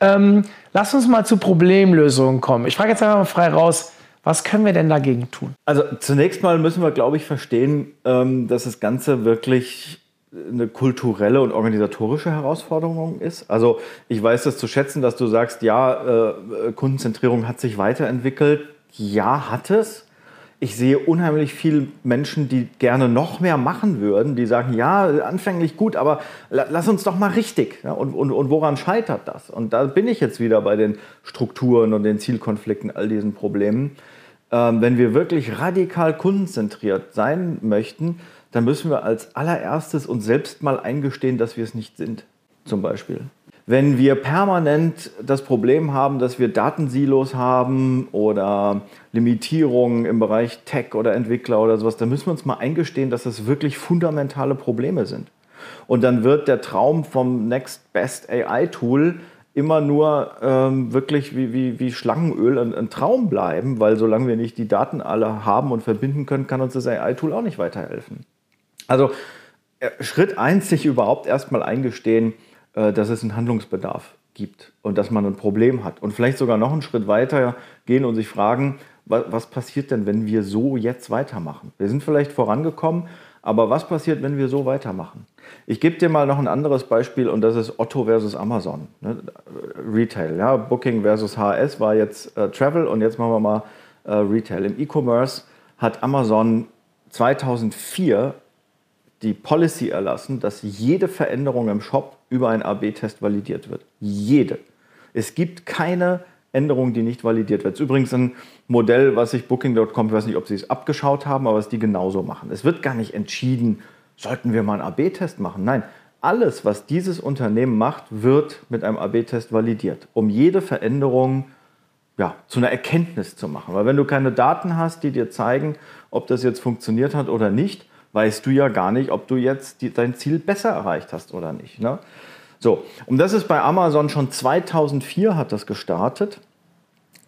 Genau. Ähm, lass uns mal zu Problemlösungen kommen. Ich frage jetzt einfach mal frei raus. Was können wir denn dagegen tun? Also zunächst mal müssen wir, glaube ich, verstehen, ähm, dass das Ganze wirklich eine kulturelle und organisatorische Herausforderung ist. Also ich weiß das zu schätzen, dass du sagst, ja, äh, Kundenzentrierung hat sich weiterentwickelt. Ja, hat es. Ich sehe unheimlich viele Menschen, die gerne noch mehr machen würden, die sagen, ja, anfänglich gut, aber lass uns doch mal richtig. Ja, und, und, und woran scheitert das? Und da bin ich jetzt wieder bei den Strukturen und den Zielkonflikten, all diesen Problemen. Ähm, wenn wir wirklich radikal kundenzentriert sein möchten, dann müssen wir als allererstes uns selbst mal eingestehen, dass wir es nicht sind. Zum Beispiel. wenn wir permanent das Problem haben, dass wir Datensilos haben oder Limitierungen im Bereich Tech oder Entwickler oder sowas, dann müssen wir uns mal eingestehen, dass das wirklich fundamentale Probleme sind. Und dann wird der Traum vom Next Best AI Tool immer nur ähm, wirklich wie, wie, wie Schlangenöl ein, ein, Traum bleiben, weil solange wir nicht die Daten alle haben und verbinden können, kann uns das AI-Tool auch nicht weiterhelfen. Also äh, Schritt eins, sich überhaupt erstmal eingestehen, äh, dass es einen Handlungsbedarf gibt und dass man ein Problem hat. Und vielleicht sogar noch einen Schritt weiter gehen und sich fragen, was passiert denn, wenn wir so jetzt weitermachen? Wir sind vielleicht vorangekommen, aber was passiert, wenn wir so weitermachen? Ich gebe dir mal noch ein anderes Beispiel und das ist Otto versus Amazon. Ne? Retail, ja, Booking versus HS war jetzt äh, Travel und jetzt machen wir mal äh, Retail. Im E-Commerce hat Amazon 2004 die Policy erlassen, dass jede Veränderung im Shop über einen AB-Test validiert wird. Jede. Es gibt keine Änderung, die nicht validiert wird. Das ist übrigens ein Modell, was sich Booking.com, ich weiß nicht, ob sie es abgeschaut haben, aber was die genauso machen. Es wird gar nicht entschieden, sollten wir mal einen AB-Test machen. Nein, alles, was dieses Unternehmen macht, wird mit einem AB-Test validiert, um jede Veränderung ja, zu einer Erkenntnis zu machen. Weil wenn du keine Daten hast, die dir zeigen, ob das jetzt funktioniert hat oder nicht, weißt du ja gar nicht, ob du jetzt die, dein Ziel besser erreicht hast oder nicht. Ne? So, und das ist bei Amazon schon 2004 hat das gestartet.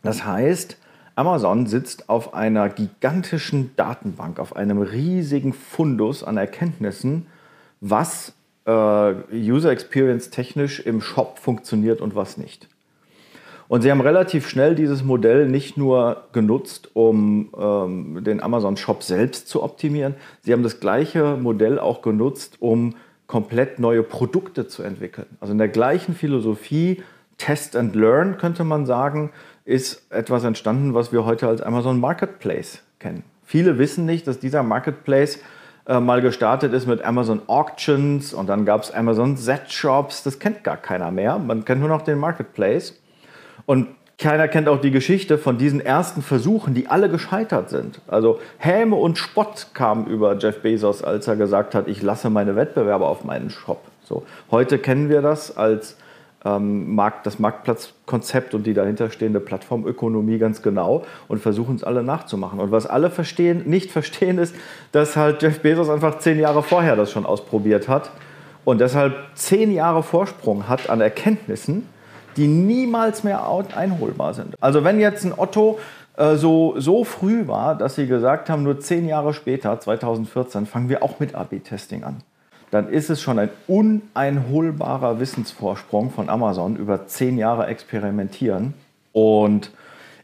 Das heißt, Amazon sitzt auf einer gigantischen Datenbank, auf einem riesigen Fundus an Erkenntnissen, was äh, User Experience technisch im Shop funktioniert und was nicht. Und sie haben relativ schnell dieses Modell nicht nur genutzt, um ähm, den Amazon Shop selbst zu optimieren, sie haben das gleiche Modell auch genutzt, um komplett neue Produkte zu entwickeln. Also in der gleichen Philosophie, Test and Learn könnte man sagen, ist etwas entstanden, was wir heute als Amazon Marketplace kennen. Viele wissen nicht, dass dieser Marketplace äh, mal gestartet ist mit Amazon Auctions und dann gab es Amazon Z-Shops. Das kennt gar keiner mehr. Man kennt nur noch den Marketplace. Und keiner kennt auch die Geschichte von diesen ersten Versuchen, die alle gescheitert sind. Also Häme und Spott kamen über Jeff Bezos, als er gesagt hat, ich lasse meine Wettbewerber auf meinen Shop. So, heute kennen wir das als ähm, Markt, das Marktplatzkonzept und die dahinterstehende Plattformökonomie ganz genau und versuchen es alle nachzumachen. Und was alle verstehen, nicht verstehen, ist, dass halt Jeff Bezos einfach zehn Jahre vorher das schon ausprobiert hat und deshalb zehn Jahre Vorsprung hat an Erkenntnissen die niemals mehr einholbar sind. Also wenn jetzt ein Otto äh, so, so früh war, dass sie gesagt haben, nur zehn Jahre später, 2014, fangen wir auch mit AB-Testing an, dann ist es schon ein uneinholbarer Wissensvorsprung von Amazon über zehn Jahre experimentieren. Und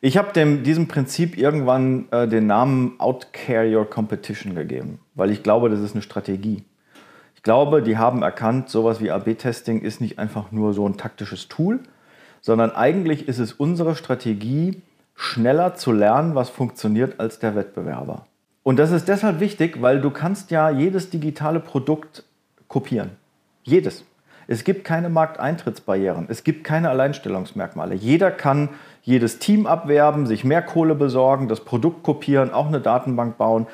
ich habe diesem Prinzip irgendwann äh, den Namen Outcare Your Competition gegeben, weil ich glaube, das ist eine Strategie. Ich glaube, die haben erkannt, sowas wie AB-Testing ist nicht einfach nur so ein taktisches Tool, sondern eigentlich ist es unsere Strategie, schneller zu lernen, was funktioniert als der Wettbewerber. Und das ist deshalb wichtig, weil du kannst ja jedes digitale Produkt kopieren. Jedes. Es gibt keine Markteintrittsbarrieren. Es gibt keine Alleinstellungsmerkmale. Jeder kann jedes Team abwerben, sich mehr Kohle besorgen, das Produkt kopieren, auch eine Datenbank bauen.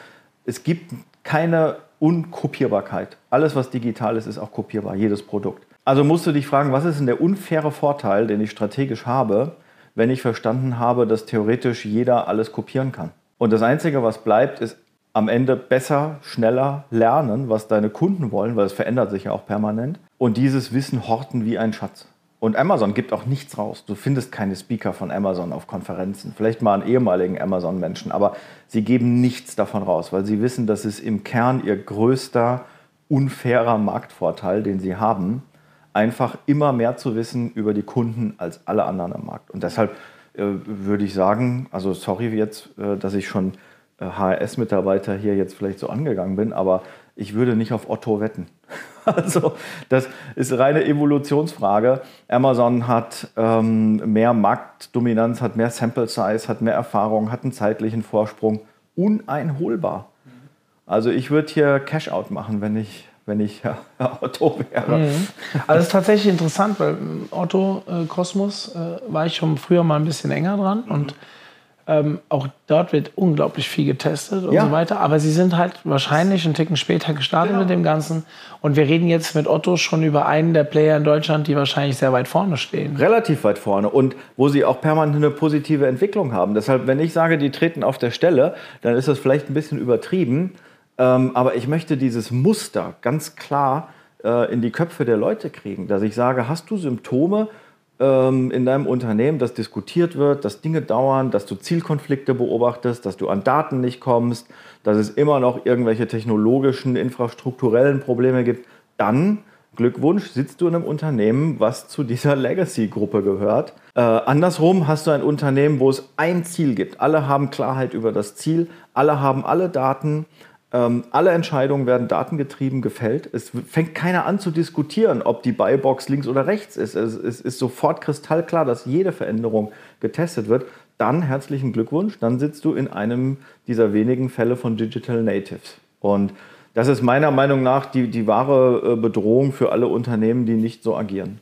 Es gibt keine Unkopierbarkeit. Alles, was digital ist, ist auch kopierbar, jedes Produkt. Also musst du dich fragen, was ist denn der unfaire Vorteil, den ich strategisch habe, wenn ich verstanden habe, dass theoretisch jeder alles kopieren kann. Und das Einzige, was bleibt, ist am Ende besser, schneller lernen, was deine Kunden wollen, weil es verändert sich ja auch permanent. Und dieses Wissen horten wie ein Schatz. Und Amazon gibt auch nichts raus. Du findest keine Speaker von Amazon auf Konferenzen. Vielleicht mal einen ehemaligen Amazon-Menschen, aber sie geben nichts davon raus, weil sie wissen, dass es im Kern ihr größter, unfairer Marktvorteil, den sie haben, einfach immer mehr zu wissen über die Kunden als alle anderen am Markt. Und deshalb äh, würde ich sagen, also sorry jetzt, äh, dass ich schon äh, HRS-Mitarbeiter hier jetzt vielleicht so angegangen bin, aber ich würde nicht auf Otto wetten. Also das ist reine Evolutionsfrage. Amazon hat ähm, mehr Marktdominanz, hat mehr Sample Size, hat mehr Erfahrung, hat einen zeitlichen Vorsprung. Uneinholbar. Also ich würde hier Cash-out machen, wenn ich wenn ich ja, Otto wäre. Mhm. Also es ist tatsächlich interessant, weil Otto äh, Kosmos äh, war ich schon früher mal ein bisschen enger dran mhm. und Ähm, auch dort wird unglaublich viel getestet und Ja. so weiter. Aber sie sind halt wahrscheinlich einen Ticken später gestartet Genau. mit dem Ganzen. Und wir reden jetzt mit Otto schon über einen der Player in Deutschland, die wahrscheinlich sehr weit vorne stehen. relativ weit vorne und wo sie auch permanent eine positive Entwicklung haben. Deshalb, wenn ich sage, die treten auf der Stelle, dann ist das vielleicht ein bisschen übertrieben. Ähm, aber ich möchte dieses Muster ganz klar äh, in die Köpfe der Leute kriegen, dass ich sage, hast du Symptome ähm, in deinem Unternehmen, dass diskutiert wird, dass Dinge dauern, dass du Zielkonflikte beobachtest, dass du an Daten nicht kommst, dass es immer noch irgendwelche technologischen, infrastrukturellen Probleme gibt, dann Glückwunsch, sitzt du in einem Unternehmen, was zu dieser Legacy-Gruppe gehört. Äh, andersrum hast du ein Unternehmen, wo es ein Ziel gibt. Alle haben Klarheit über das Ziel, alle haben alle Daten, ähm, alle Entscheidungen werden datengetrieben gefällt. Es fängt keiner an zu diskutieren, ob die Buybox links oder rechts ist. Es, es ist sofort kristallklar, dass jede Veränderung getestet wird. Dann herzlichen Glückwunsch, dann sitzt du in einem dieser wenigen Fälle von Digital Natives. Und das ist meiner Meinung nach die, die wahre äh, Bedrohung für alle Unternehmen, die nicht so agieren.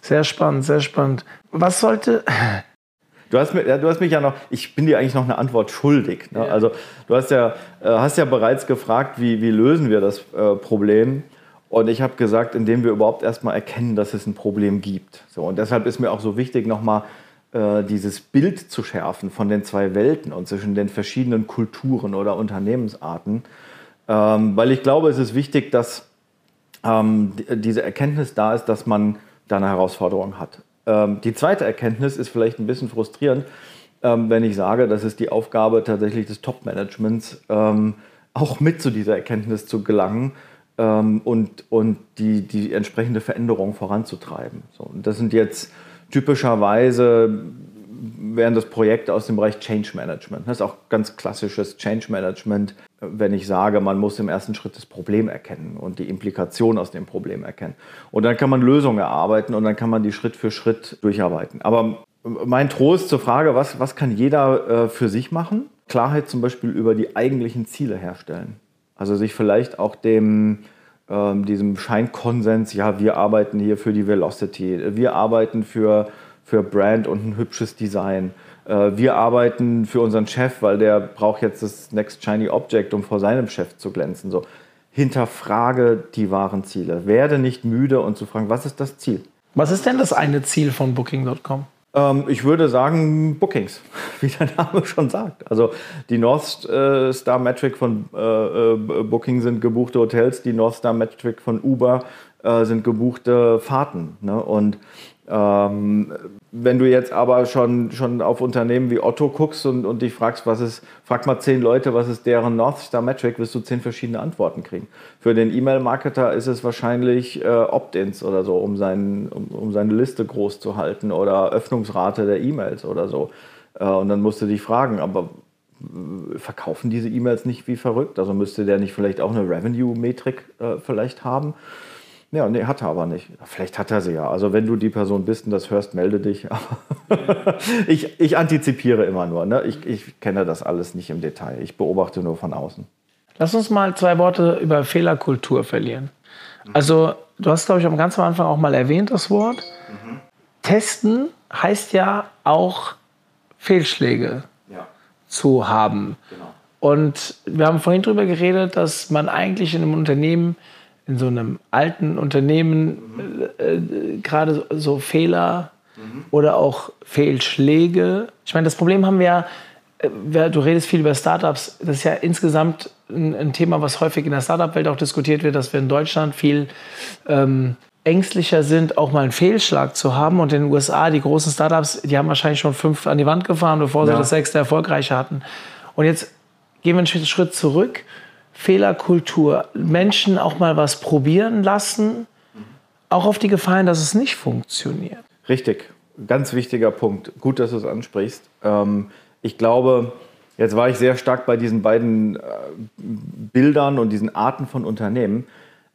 Sehr spannend, sehr spannend. Was sollte. Du hast, mir, ja, du hast mich ja noch, ich bin dir eigentlich noch eine Antwort schuldig. Ne? Also du hast ja, äh, hast ja bereits gefragt, wie, wie lösen wir das äh, Problem? Und ich habe gesagt, indem wir überhaupt erstmal erkennen, dass es ein Problem gibt. So, und deshalb ist mir auch so wichtig, nochmal äh, dieses Bild zu schärfen von den zwei Welten und zwischen den verschiedenen Kulturen oder Unternehmensarten. Ähm, weil ich glaube, es ist wichtig, dass ähm, die- diese Erkenntnis da ist, dass man da eine Herausforderung hat. Ähm, die zweite Erkenntnis ist vielleicht ein bisschen frustrierend, ähm, wenn ich sage, das ist die Aufgabe tatsächlich des Top-Managements, ähm, auch mit zu dieser Erkenntnis zu gelangen ähm, und, und die, die entsprechende Veränderung voranzutreiben. So, und das sind jetzt typischerweise wären das Projekte aus dem Bereich Change Management. Das ist auch ganz klassisches Change Management, wenn ich sage, man muss im ersten Schritt das Problem erkennen und die Implikation aus dem Problem erkennen. Und dann kann man Lösungen erarbeiten und dann kann man die Schritt für Schritt durcharbeiten. Aber mein Trost zur Frage, was, was kann jeder äh, für sich machen? Klarheit zum Beispiel über die eigentlichen Ziele herstellen. Also sich vielleicht auch dem, ähm, diesem Scheinkonsens, ja, wir arbeiten hier für die Velocity, wir arbeiten für, für Brand und ein hübsches Design. Äh, wir arbeiten für unseren Chef, weil der braucht jetzt das Next Shiny Object, um vor seinem Chef zu glänzen. So. Hinterfrage die wahren Ziele. Werde nicht müde und zu fragen, was ist das Ziel? Was ist denn das eine Ziel von Booking.com? Ähm, ich würde sagen Bookings, wie der Name schon sagt. Also die North äh, Star Metric von äh, äh, Booking sind gebuchte Hotels, die North Star Metric von Uber äh, sind gebuchte Fahrten. Ne? Und ähm, wenn du jetzt aber schon, schon auf Unternehmen wie Otto guckst und, und dich fragst, was ist, frag mal zehn Leute, was ist deren North Star Metric, wirst du zehn verschiedene Antworten kriegen. Für den E-Mail-Marketer ist es wahrscheinlich äh, Opt-ins oder so, um, seinen, um, um seine Liste groß zu halten oder Öffnungsrate der E-Mails oder so. Äh, und dann musst du dich fragen, aber verkaufen diese E-Mails nicht wie verrückt? Also müsste der nicht vielleicht auch eine Revenue-Metrik äh, vielleicht haben? Ja, nee, hat er aber nicht. Vielleicht hat er sie ja. Also wenn du die Person bist und das hörst, melde dich. Ich, ich antizipiere immer nur. Ne? Ich, ich kenne das alles nicht im Detail. Ich beobachte nur von außen. Lass uns mal zwei Worte über Fehlerkultur verlieren. Also, du hast, glaube ich, am ganz am Anfang auch mal erwähnt, das Wort. Testen heißt ja auch Fehlschläge Ja, zu haben. genau. Und wir haben vorhin darüber geredet, dass man eigentlich in einem Unternehmen, in so einem alten Unternehmen, äh, äh, gerade so, so Fehler oder auch Fehlschläge. Ich meine, das Problem haben wir ja, äh, du redest viel über Startups, das ist ja insgesamt ein, ein Thema, was häufig in der Startup-Welt auch diskutiert wird, dass wir in Deutschland viel ähm, ängstlicher sind, auch mal einen Fehlschlag zu haben. Und in den USA, die großen Startups, die haben wahrscheinlich schon fünf an die Wand gefahren, bevor sie Ja. das sechste erfolgreiche hatten. Und jetzt gehen wir einen Schritt zurück. Fehlerkultur. Menschen auch mal was probieren lassen, auch auf die Gefallen, dass es nicht funktioniert. Richtig, ganz wichtiger Punkt. Gut, dass du es ansprichst. Ähm, ich glaube, jetzt war ich sehr stark bei diesen beiden äh, Bildern und diesen Arten von Unternehmen.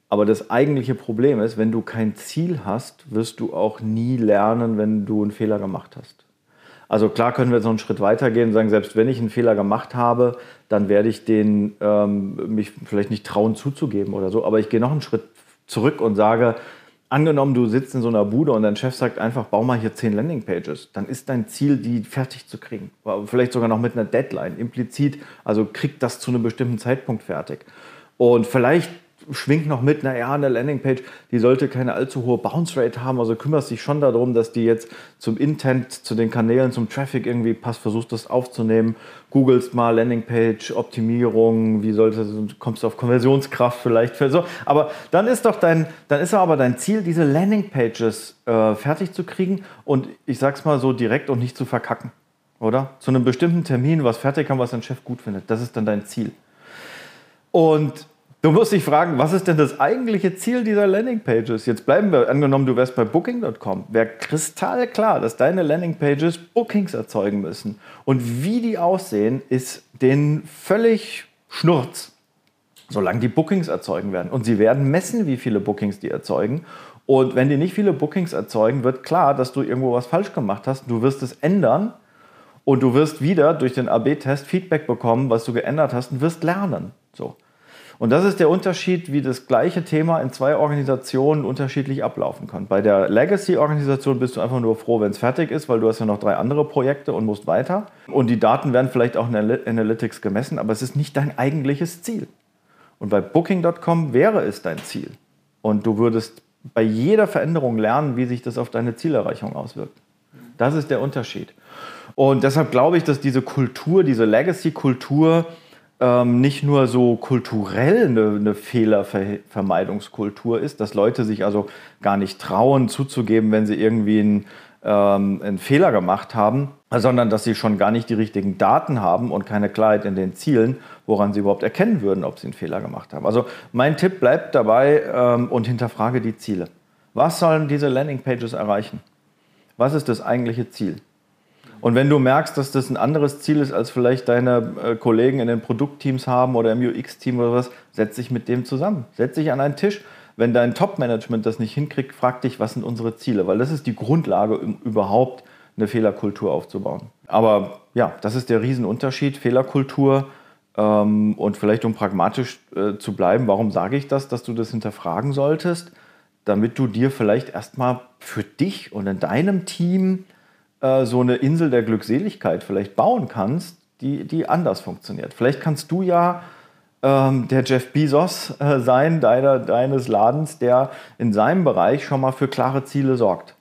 Aber das eigentliche Problem ist, wenn du kein Ziel hast, wirst du auch nie lernen, wenn du einen Fehler gemacht hast. Also klar können wir noch einen Schritt weiter gehen und sagen, selbst wenn ich einen Fehler gemacht habe, dann werde ich den ähm, mich vielleicht nicht trauen zuzugeben oder so. Aber ich gehe noch einen Schritt zurück und sage, angenommen, du sitzt in so einer Bude und dein Chef sagt einfach, bau mal hier zehn Landingpages, dann ist dein Ziel, die fertig zu kriegen. Vielleicht sogar noch mit einer Deadline, implizit, also krieg das zu einem bestimmten Zeitpunkt fertig. Und vielleicht schwingt noch mit, naja, eine Landingpage, die sollte keine allzu hohe Bounce Rate haben, also kümmerst dich schon darum, dass die jetzt zum Intent, zu den Kanälen, zum Traffic irgendwie passt, versuchst das aufzunehmen, googelst mal Landingpage, Optimierung, wie sollte, kommst du auf Konversionskraft vielleicht, für so, aber dann ist doch dein, dann ist aber dein Ziel, diese Landingpages äh, fertig zu kriegen und ich sag's mal so direkt und nicht zu verkacken, oder? Zu einem bestimmten Termin, was fertig haben, was dein Chef gut findet, das ist dann dein Ziel. Und Du musst dich fragen, was ist denn das eigentliche Ziel dieser Landingpages? Jetzt bleiben wir, angenommen, du wärst bei Booking.com, wäre kristallklar, dass deine Landingpages Bookings erzeugen müssen. Und wie die aussehen, ist denen völlig Schnurz, solange die Bookings erzeugen werden. Und sie werden messen, wie viele Bookings die erzeugen. Und wenn die nicht viele Bookings erzeugen, wird klar, dass du irgendwo was falsch gemacht hast. Du wirst es ändern und du wirst wieder durch den AB-Test Feedback bekommen, was du geändert hast und wirst lernen. So. Und das ist der Unterschied, wie das gleiche Thema in zwei Organisationen unterschiedlich ablaufen kann. Bei der Legacy-Organisation bist du einfach nur froh, wenn es fertig ist, weil du hast ja noch drei andere Projekte und musst weiter. Und die Daten werden vielleicht auch in Analytics gemessen, aber es ist nicht dein eigentliches Ziel. Und bei Booking.com wäre es dein Ziel. Und du würdest bei jeder Veränderung lernen, wie sich das auf deine Zielerreichung auswirkt. Das ist der Unterschied. Und deshalb glaube ich, dass diese Kultur, diese Legacy-Kultur, ähm, nicht nur so kulturell eine, eine Fehlervermeidungskultur ist, dass Leute sich also gar nicht trauen zuzugeben, wenn sie irgendwie einen, ähm, einen Fehler gemacht haben, sondern dass sie schon gar nicht die richtigen Daten haben und keine Klarheit in den Zielen, woran sie überhaupt erkennen würden, ob sie einen Fehler gemacht haben. Also mein Tipp bleibt dabei ähm, und hinterfrage die Ziele. Was sollen diese Landingpages erreichen? Was ist das eigentliche Ziel? Und wenn du merkst, dass das ein anderes Ziel ist, als vielleicht deine äh, Kollegen in den Produktteams haben oder im UX-Team oder was, setz dich mit dem zusammen. Setz dich an einen Tisch. Wenn dein Top-Management das nicht hinkriegt, frag dich, was sind unsere Ziele? Weil das ist die Grundlage, um überhaupt eine Fehlerkultur aufzubauen. Aber ja, das ist der Riesenunterschied. Fehlerkultur ähm, und vielleicht um pragmatisch äh, zu bleiben, warum sage ich das, dass du das hinterfragen solltest? Damit du dir vielleicht erstmal für dich und in deinem Team äh, so eine Insel der Glückseligkeit vielleicht bauen kannst, die, die anders funktioniert. Vielleicht kannst du ja ähm, der Jeff Bezos äh, sein, deiner, deines Ladens, der in seinem Bereich schon mal für klare Ziele sorgt.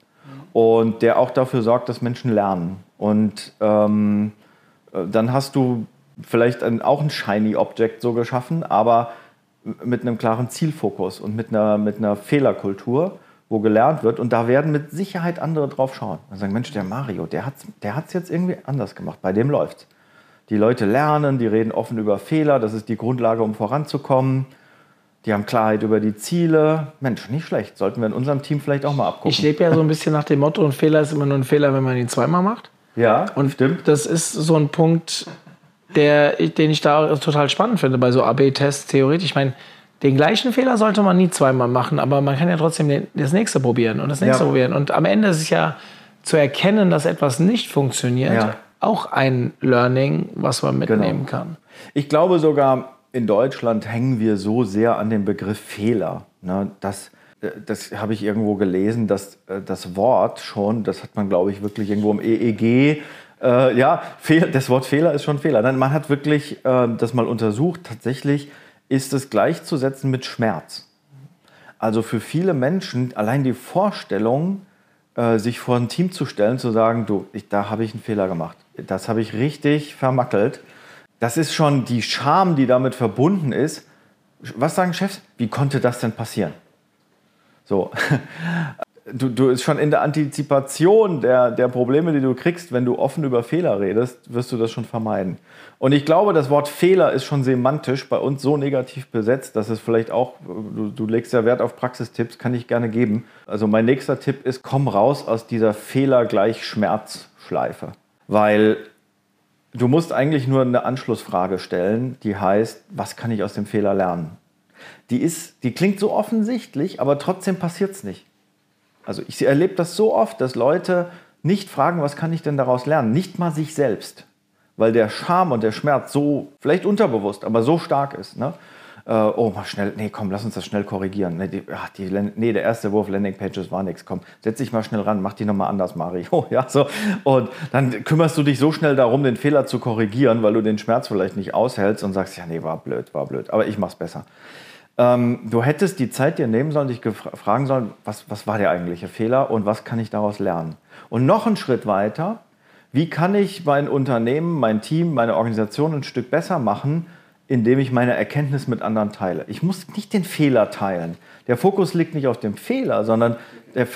Und der auch dafür sorgt, dass Menschen lernen. Und ähm, äh, dann hast du vielleicht ein, auch ein Shiny Object so geschaffen, aber mit einem klaren Zielfokus und mit einer, mit einer Fehlerkultur wo gelernt wird. Und da werden mit Sicherheit andere drauf schauen. Und sagen, Mensch, der Mario, der hat es der jetzt irgendwie anders gemacht. Bei dem läuft Die Leute lernen, die reden offen über Fehler. Das ist die Grundlage, um voranzukommen. Die haben Klarheit über die Ziele. Mensch, nicht schlecht. Sollten wir in unserem Team vielleicht auch mal abgucken. Ich lebe ja so ein bisschen nach dem Motto, ein Fehler ist immer nur ein Fehler, wenn man ihn zweimal macht. Ja, und stimmt. Das ist so ein Punkt, der, den ich da total spannend finde bei so AB-Tests theoretisch. Ich meine, den gleichen Fehler sollte man nie zweimal machen, aber man kann ja trotzdem das nächste probieren und das nächste ja. probieren. Und am Ende ist es ja zu erkennen, dass etwas nicht funktioniert, ja. auch ein Learning, was man mitnehmen genau. kann. Ich glaube sogar, in Deutschland hängen wir so sehr an dem Begriff Fehler. Ne, dass, äh, das habe ich irgendwo gelesen, dass äh, das Wort schon, das hat man, glaube ich, wirklich irgendwo im EEG äh, ja, das Wort Fehler ist schon Fehler. man hat wirklich äh, das mal untersucht. Tatsächlich ist es gleichzusetzen mit Schmerz. Also für viele Menschen allein die Vorstellung, äh, sich vor ein Team zu stellen, zu sagen, du, ich, da habe ich einen Fehler gemacht, das habe ich richtig vermackelt. Das ist schon die Scham, die damit verbunden ist. Was sagen Chefs? Wie konnte das denn passieren? So. du, du ist schon in der Antizipation der, der Probleme, die du kriegst, wenn du offen über Fehler redest, wirst du das schon vermeiden. Und ich glaube, das Wort Fehler ist schon semantisch bei uns so negativ besetzt, dass es vielleicht auch, du, du legst ja Wert auf Praxistipps, kann ich gerne geben. Also mein nächster Tipp ist, komm raus aus dieser Fehler gleich Schmerzschleife. Weil du musst eigentlich nur eine Anschlussfrage stellen, die heißt, was kann ich aus dem Fehler lernen? Die, ist, die klingt so offensichtlich, aber trotzdem passiert es nicht. Also ich erlebe das so oft, dass Leute nicht fragen, was kann ich denn daraus lernen? Nicht mal sich selbst. Weil der Scham und der Schmerz so, vielleicht unterbewusst, aber so stark ist. Ne? äh, oh, mal schnell, nee, komm, lass uns das schnell korrigieren. Nee, die, ach, die, nee der erste Wurf Landingpages war nichts. Komm, setz dich mal schnell ran, mach die nochmal anders, Mario. Ja, so. Und dann kümmerst du dich so schnell darum, den Fehler zu korrigieren, weil du den Schmerz vielleicht nicht aushältst und sagst, ja, nee, war blöd, war blöd, aber ich mach's besser. Ähm, du hättest die Zeit dir nehmen sollen, dich fragen sollen, was, was war der eigentliche Fehler und was kann ich daraus lernen? Und noch einen Schritt weiter, wie kann ich mein Unternehmen, mein Team, meine Organisation ein Stück besser machen, indem ich meine Erkenntnis mit anderen teile. Ich muss nicht den Fehler teilen. Der Fokus liegt nicht auf dem Fehler, sondern der,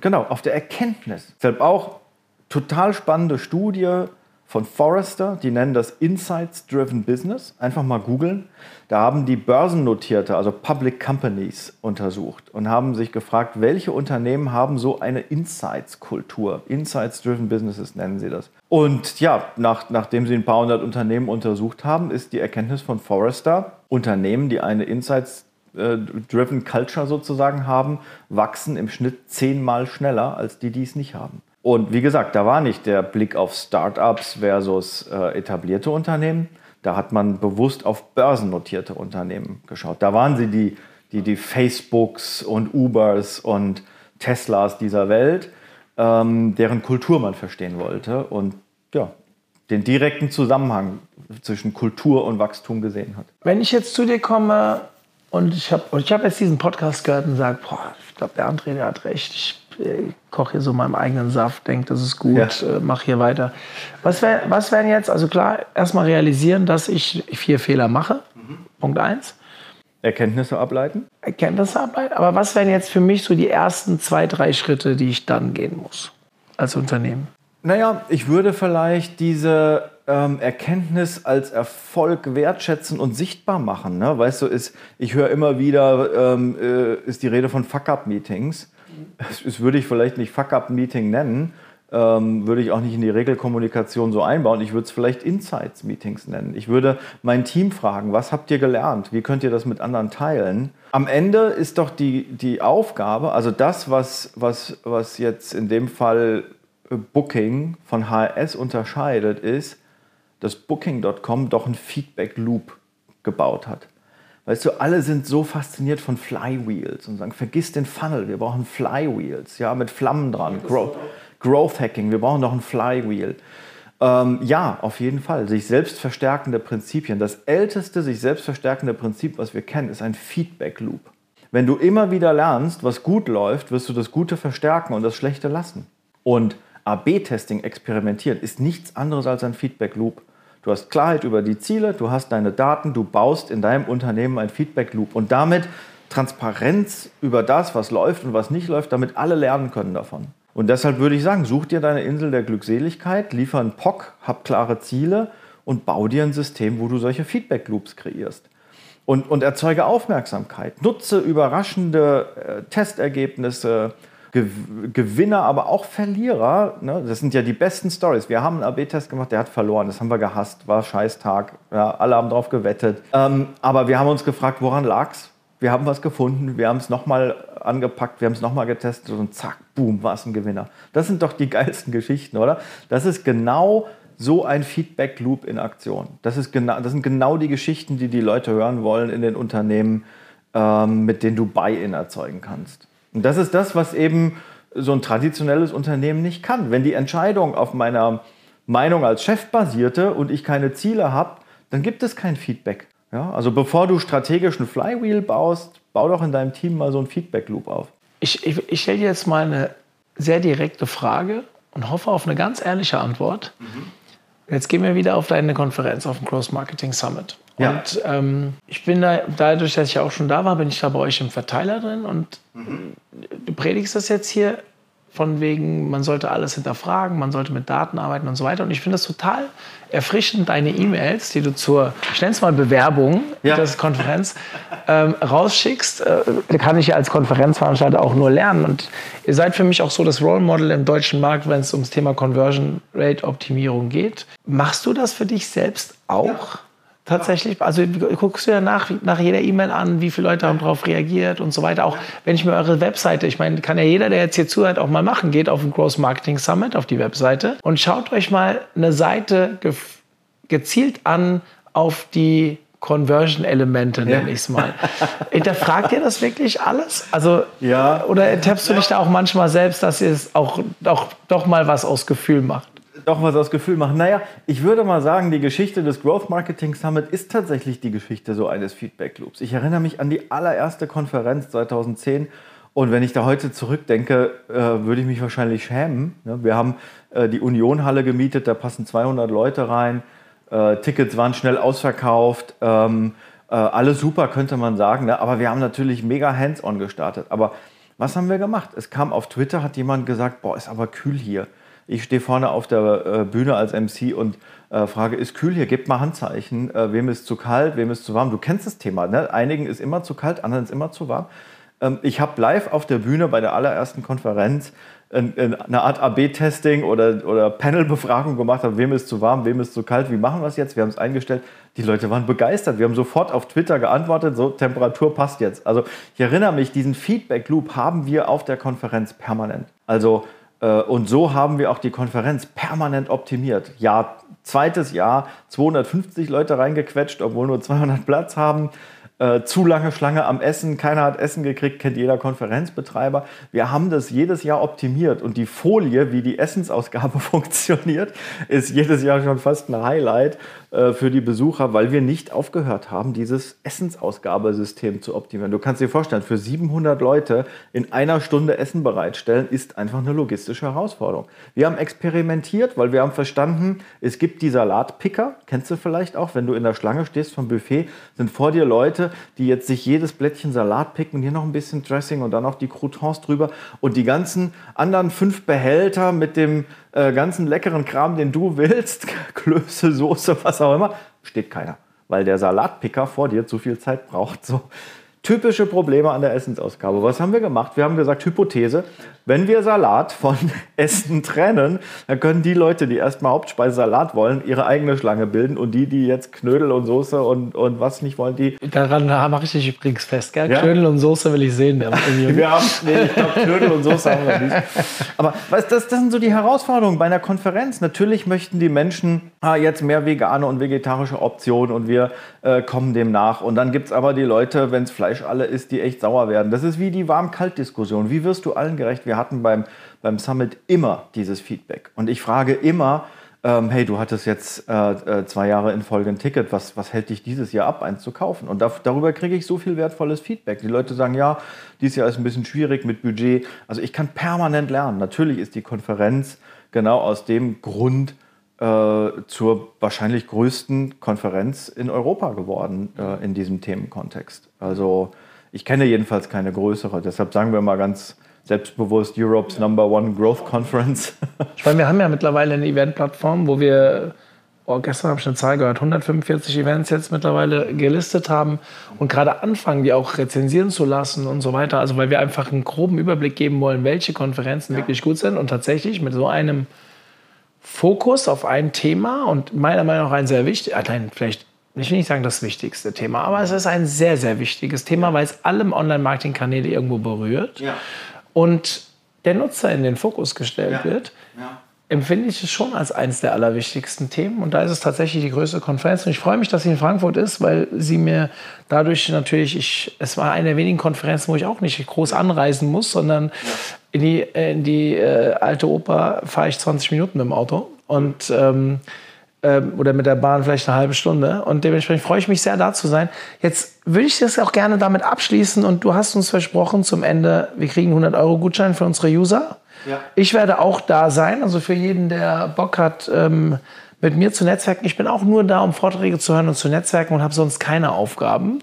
genau, auf der Erkenntnis. Deshalb auch total spannende Studie von Forrester, die nennen das Insights-Driven Business. Einfach mal googeln. Da haben die börsennotierte, also Public Companies, untersucht und haben sich gefragt, welche Unternehmen haben so eine Insights-Kultur. Insights-Driven Businesses nennen sie das. Und ja, nach, nachdem sie ein paar hundert Unternehmen untersucht haben, ist die Erkenntnis von Forrester, Unternehmen, die eine Insights-Driven Culture sozusagen haben, wachsen im Schnitt zehnmal schneller als die, die es nicht haben. Und wie gesagt, da war nicht der Blick auf Startups versus äh, etablierte Unternehmen. Da hat man bewusst auf börsennotierte Unternehmen geschaut. Da waren sie die, die, die Facebooks und Ubers und Teslas dieser Welt, ähm, deren Kultur man verstehen wollte und ja, den direkten Zusammenhang zwischen Kultur und Wachstum gesehen hat. Wenn ich jetzt zu dir komme und ich habe hab jetzt diesen Podcast gehört und sage, ich glaube, der André, der hat recht, ich koche hier so meinen eigenen Saft, denke, das ist gut, ja. äh, mach hier weiter. Was, wär, was wären jetzt, also klar, erstmal realisieren, dass ich vier Fehler mache. Mhm. Punkt eins. Erkenntnisse ableiten? Erkenntnisse ableiten. Aber was wären jetzt für mich so die ersten zwei, drei Schritte, die ich dann gehen muss als Unternehmen? Naja, ich würde vielleicht diese ähm, Erkenntnis als Erfolg wertschätzen und sichtbar machen. Ne? Weißt du, ist, ich höre immer wieder, ähm, äh, ist die Rede von Fuck-Up-Meetings das würde ich vielleicht nicht Fuck-Up-Meeting nennen, ähm, würde ich auch nicht in die Regelkommunikation so einbauen. Ich würde es vielleicht Insights-Meetings nennen. Ich würde mein Team fragen, was habt ihr gelernt? Wie könnt ihr das mit anderen teilen? Am Ende ist doch die, die Aufgabe, also das, was, was, was jetzt in dem Fall Booking von HRS unterscheidet, ist, dass Booking.com doch ein Feedback-Loop gebaut hat. Weißt du, alle sind so fasziniert von Flywheels und sagen, vergiss den Funnel, wir brauchen Flywheels, ja, mit Flammen dran, Growth, Growth Hacking, wir brauchen noch ein Flywheel. Ähm, ja, auf jeden Fall, sich selbst verstärkende Prinzipien. Das älteste sich selbst verstärkende Prinzip, was wir kennen, ist ein Feedback Loop. Wenn du immer wieder lernst, was gut läuft, wirst du das Gute verstärken und das Schlechte lassen. Und AB-Testing experimentieren ist nichts anderes als ein Feedback Loop. Du hast Klarheit über die Ziele, du hast deine Daten, du baust in deinem Unternehmen ein Feedback Loop und damit Transparenz über das, was läuft und was nicht läuft, damit alle lernen können davon. Und deshalb würde ich sagen, such dir deine Insel der Glückseligkeit, liefer einen POC, hab klare Ziele und bau dir ein System, wo du solche Feedback Loops kreierst. Und, und erzeuge Aufmerksamkeit. Nutze überraschende äh, Testergebnisse, Gewinner, aber auch Verlierer. Ne? Das sind ja die besten Stories. Wir haben einen AB-Test gemacht, der hat verloren. Das haben wir gehasst, war Scheißtag. Ja, alle haben drauf gewettet. Ähm, aber wir haben uns gefragt, woran lag's? Wir haben was gefunden, wir haben es nochmal angepackt, wir haben es nochmal getestet und zack, boom, war es ein Gewinner. Das sind doch die geilsten Geschichten, oder? Das ist genau so ein Feedback-Loop in Aktion. Das, ist genau, das sind genau die Geschichten, die die Leute hören wollen in den Unternehmen, ähm, mit denen du Buy-in erzeugen kannst. Und das ist das, was eben so ein traditionelles Unternehmen nicht kann. Wenn die Entscheidung auf meiner Meinung als Chef basierte und ich keine Ziele habe, dann gibt es kein Feedback. Ja, also bevor du strategisch ein Flywheel baust, bau doch in deinem Team mal so einen Feedback-Loop auf. Ich, ich, ich stelle dir jetzt mal eine sehr direkte Frage und hoffe auf eine ganz ehrliche Antwort. Mhm. Jetzt gehen wir wieder auf deine Konferenz, auf dem Cross Marketing Summit. Ja. Und ähm, ich bin da, dadurch, dass ich auch schon da war, bin ich da bei euch im Verteiler drin und mhm. du predigst das jetzt hier von wegen, man sollte alles hinterfragen, man sollte mit Daten arbeiten und so weiter. Und ich finde das total erfrischend, deine E-Mails, die du zur, ich nenne es mal Bewerbung, ja. das Konferenz, ähm, rausschickst. Äh, kann ich ja als Konferenzveranstalter auch nur lernen. Und ihr seid für mich auch so das Role Model im deutschen Markt, wenn es ums Thema Conversion Rate Optimierung geht. Machst du das für dich selbst auch? Ja. Tatsächlich, also guckst du ja nach, nach jeder E-Mail an, wie viele Leute haben darauf reagiert und so weiter. Auch wenn ich mir eure Webseite, ich meine, kann ja jeder, der jetzt hier zuhört, auch mal machen, geht auf den Growth Marketing Summit, auf die Webseite und schaut euch mal eine Seite ge gezielt an auf die Conversion-Elemente, nenne ich es mal. Hinterfragt ihr das wirklich alles? Also, ja. Oder tappst du dich da auch manchmal selbst, dass ihr es auch, auch doch mal was aus Gefühl macht? Doch was aus Gefühl machen. Naja, ich würde mal sagen, die Geschichte des Growth Marketing Summit ist tatsächlich die Geschichte so eines Feedback Loops. Ich erinnere mich an die allererste Konferenz 2010 und wenn ich da heute zurückdenke, äh, würde ich mich wahrscheinlich schämen. Ne? Wir haben äh, die Unionhalle gemietet, da passen 200 Leute rein. Äh, Tickets waren schnell ausverkauft. Ähm, äh, alles super, könnte man sagen. Ne? Aber wir haben natürlich mega hands-on gestartet. Aber was haben wir gemacht? Es kam auf Twitter, hat jemand gesagt, boah, ist aber kühl hier. Ich stehe vorne auf der äh, Bühne als MC und äh, frage, ist kühl hier? Gebt mal Handzeichen. Äh, wem ist zu kalt, wem ist zu warm? Du kennst das Thema. Ne? Einigen ist immer zu kalt, anderen ist immer zu warm. Ähm, ich habe live auf der Bühne bei der allerersten Konferenz eine Art AB-Testing oder, oder Panel-Befragung gemacht habe, wem ist zu warm, wem ist zu kalt, wie machen wir es jetzt? Wir haben es eingestellt. Die Leute waren begeistert. Wir haben sofort auf Twitter geantwortet, so Temperatur passt jetzt. Also ich erinnere mich, diesen Feedback-Loop haben wir auf der Konferenz permanent. Also und so haben wir auch die Konferenz permanent optimiert. Ja, zweites Jahr 250 Leute reingequetscht, obwohl nur 200 Platz haben äh, zu lange Schlange am Essen, keiner hat Essen gekriegt, kennt jeder Konferenzbetreiber. Wir haben das jedes Jahr optimiert und die Folie, wie die Essensausgabe funktioniert, ist jedes Jahr schon fast ein Highlight äh, für die Besucher, weil wir nicht aufgehört haben, dieses Essensausgabesystem zu optimieren. Du kannst dir vorstellen, für 700 Leute in einer Stunde Essen bereitstellen, ist einfach eine logistische Herausforderung. Wir haben experimentiert, weil wir haben verstanden, es gibt die Salatpicker, kennst du vielleicht auch, wenn du in der Schlange stehst vom Buffet, sind vor dir Leute, die jetzt sich jedes Blättchen Salat picken und hier noch ein bisschen Dressing und dann noch die Croutons drüber und die ganzen anderen fünf Behälter mit dem äh, ganzen leckeren Kram, den du willst, Klöße, Soße, was auch immer, steht keiner, weil der Salatpicker vor dir zu viel Zeit braucht. So. Typische Probleme an der Essensausgabe. Was haben wir gemacht? Wir haben gesagt, Hypothese, wenn wir Salat von Essen trennen, dann können die Leute, die erstmal Hauptspeise Salat wollen, ihre eigene Schlange bilden und die, die jetzt Knödel und Soße und, und was nicht wollen, die... Daran mache ich dich übrigens fest, gell? Ja? Knödel und Soße will ich sehen. wir haben, nee, ich glaube, Knödel und Soße haben wir nicht. Aber weißt, das, das sind so die Herausforderungen bei einer Konferenz. Natürlich möchten die Menschen ah, jetzt mehr vegane und vegetarische Optionen und wir äh, kommen dem nach. Und dann gibt es aber die Leute, wenn es Fleisch alle ist, die echt sauer werden. Das ist wie die Warm-Kalt-Diskussion. Wie wirst du allen gerecht? Wir hatten beim, beim Summit immer dieses Feedback. Und ich frage immer, ähm, hey, du hattest jetzt äh, äh, zwei Jahre in Folge ein Ticket, was, was hält dich dieses Jahr ab, eins zu kaufen? Und da, darüber kriege ich so viel wertvolles Feedback. Die Leute sagen, ja, dieses Jahr ist ein bisschen schwierig mit Budget. Also ich kann permanent lernen. Natürlich ist die Konferenz genau aus dem Grund äh, zur wahrscheinlich größten Konferenz in Europa geworden äh, in diesem Themenkontext. Also ich kenne jedenfalls keine größere. Deshalb sagen wir mal ganz selbstbewusst Europe's Number One Growth Conference. Ich meine, wir haben ja mittlerweile eine Eventplattform, wo wir, oh, gestern habe ich eine Zahl gehört, 145 Events jetzt mittlerweile gelistet haben und gerade anfangen, die auch rezensieren zu lassen und so weiter. Also weil wir einfach einen groben Überblick geben wollen, welche Konferenzen ja. wirklich gut sind und tatsächlich mit so einem Fokus auf ein Thema und meiner Meinung nach ein sehr wichtig, allein vielleicht ich will nicht sagen das wichtigste Thema, aber es ist ein sehr, sehr wichtiges Thema, weil es alle Online-Marketing-Kanäle irgendwo berührt ja. und der Nutzer in den Fokus gestellt ja. wird. Ja. Empfinde ich es schon als eines der allerwichtigsten Themen. Und da ist es tatsächlich die größte Konferenz. Und ich freue mich, dass sie in Frankfurt ist, weil sie mir dadurch natürlich, ich, es war eine der wenigen Konferenzen, wo ich auch nicht groß anreisen muss, sondern in die, in die äh, alte Oper fahre ich 20 Minuten mit dem Auto. Und ähm, ähm, oder mit der Bahn vielleicht eine halbe Stunde. Und dementsprechend freue ich mich sehr, da zu sein. Jetzt würde ich das auch gerne damit abschließen. Und du hast uns versprochen zum Ende, wir kriegen 100 Euro Gutschein für unsere User. Ja. Ich werde auch da sein. Also für jeden, der Bock hat, ähm, mit mir zu netzwerken. Ich bin auch nur da, um Vorträge zu hören und zu netzwerken und habe sonst keine Aufgaben. Mhm.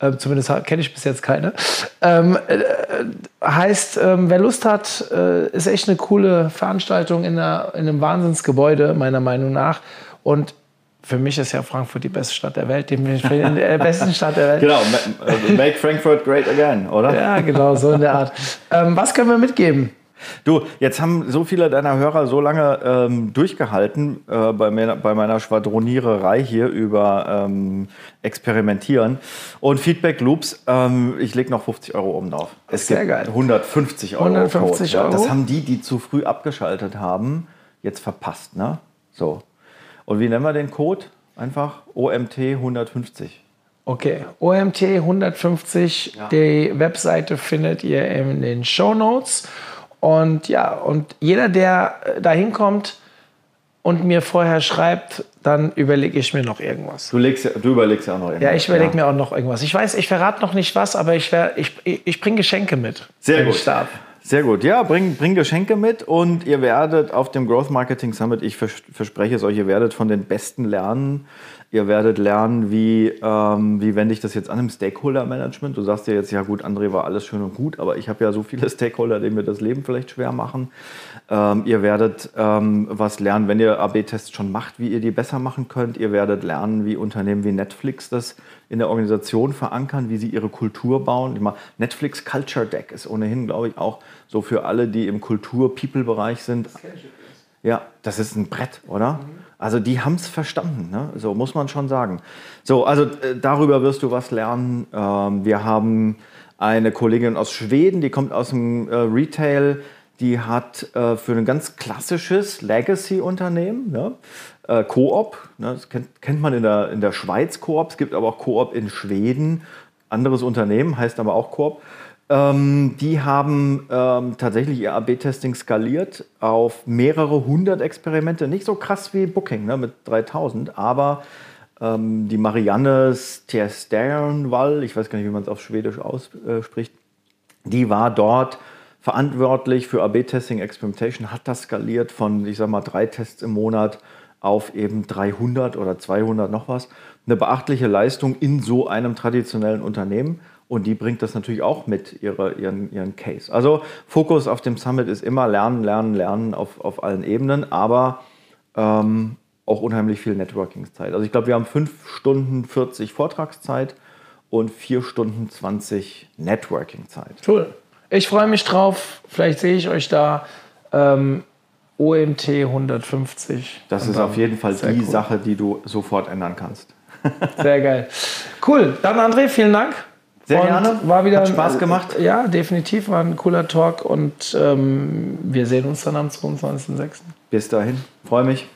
Äh, zumindest kenne ich bis jetzt keine. Ähm, äh, heißt, ähm, wer Lust hat, äh, ist echt eine coole Veranstaltung in, einer, in einem Wahnsinnsgebäude, meiner Meinung nach. Und für mich ist ja Frankfurt die beste Stadt der Welt, die äh, besten Stadt der Welt. Genau, also make Frankfurt great again, oder? Ja, genau, so in der Art. Ähm, was können wir mitgeben? Du, jetzt haben so viele deiner Hörer so lange ähm, durchgehalten äh, bei, mir, bei, meiner Schwadroniererei hier über ähm, Experimentieren und Feedback Loops. Ähm, ich lege noch 50 Euro oben drauf. Es Sehr geil. 150 Euro. 150 Euro. Das haben die, die zu früh abgeschaltet haben, jetzt verpasst. Ne? So. Und wie nennen wir den Code? Einfach OMT 150. Okay, OMT 150, Ja. die Webseite findet ihr in den Show Notes. Und ja, und jeder, der äh, da hinkommt und mir vorher schreibt, dann überlege ich mir noch irgendwas. Du, legst, ja- du überlegst ja auch noch irgendwas. Ja, ich überlege mir auch noch irgendwas. Ich weiß, ich verrate noch nicht was, aber ich, wär- ich, ich, bringe Geschenke mit. Sehr gut. Sehr gut. Ja, bring, bring Geschenke mit und ihr werdet auf dem Growth Marketing Summit, ich vers verspreche es euch, ihr werdet von den Besten lernen. Ihr werdet lernen, wie, ähm, wie wende ich das jetzt an im Stakeholder-Management. Du sagst ja jetzt, ja gut, André war alles schön und gut, aber ich habe ja so viele Stakeholder, denen mir das Leben vielleicht schwer machen. Ähm, ihr werdet ähm, was lernen, wenn ihr AB-Tests schon macht, wie ihr die besser machen könnt. Ihr werdet lernen, wie Unternehmen wie Netflix das in der Organisation verankern, wie sie ihre Kultur bauen. Ich meine, Netflix Culture Deck ist ohnehin, glaube ich, auch so für alle, die im Kultur-People-Bereich sind. Ja, das ist ein Brett, oder? Also die haben es verstanden, ne? so muss man schon sagen. So, also äh, darüber wirst du was lernen. Ähm, wir haben eine Kollegin aus Schweden, die kommt aus dem äh, Retail, die hat äh, für ein ganz klassisches Legacy-Unternehmen, ne? äh, Coop, ne? das kennt, kennt man in der, in der Schweiz Coop, es gibt aber auch Coop in Schweden, anderes Unternehmen, heißt aber auch Coop. Ähm, die haben ähm, tatsächlich ihr AB-Testing skaliert auf mehrere hundert Experimente. Nicht so krass wie Booking ne, mit 3000, aber ähm, die Marianne Sternwall, ich weiß gar nicht, wie man es auf Schwedisch ausspricht, die war dort verantwortlich für AB-Testing Experimentation, hat das skaliert von, ich sag mal, drei Tests im Monat auf eben 300 oder 200 noch was. Eine beachtliche Leistung in so einem traditionellen Unternehmen. Und die bringt das natürlich auch mit, ihre, ihren, ihren Case. Also Fokus auf dem Summit ist immer Lernen, Lernen, Lernen auf, auf allen Ebenen, aber ähm, auch unheimlich viel Networking-Zeit. Also ich glaube, wir haben 5 Stunden 40 Vortragszeit und 4 Stunden 20 Networking-Zeit. Cool. Ich freue mich drauf. Vielleicht sehe ich euch da. Ähm, OMT 150. Das ist auf jeden Fall die cool. Sache, die du sofort ändern kannst. Sehr geil. Cool. Dann André, vielen Dank. Sehr Und gerne. War wieder Hat Spaß gemacht. Ja, definitiv. War ein cooler Talk und ähm, wir sehen uns dann am 22.06. Bis dahin, freue mich.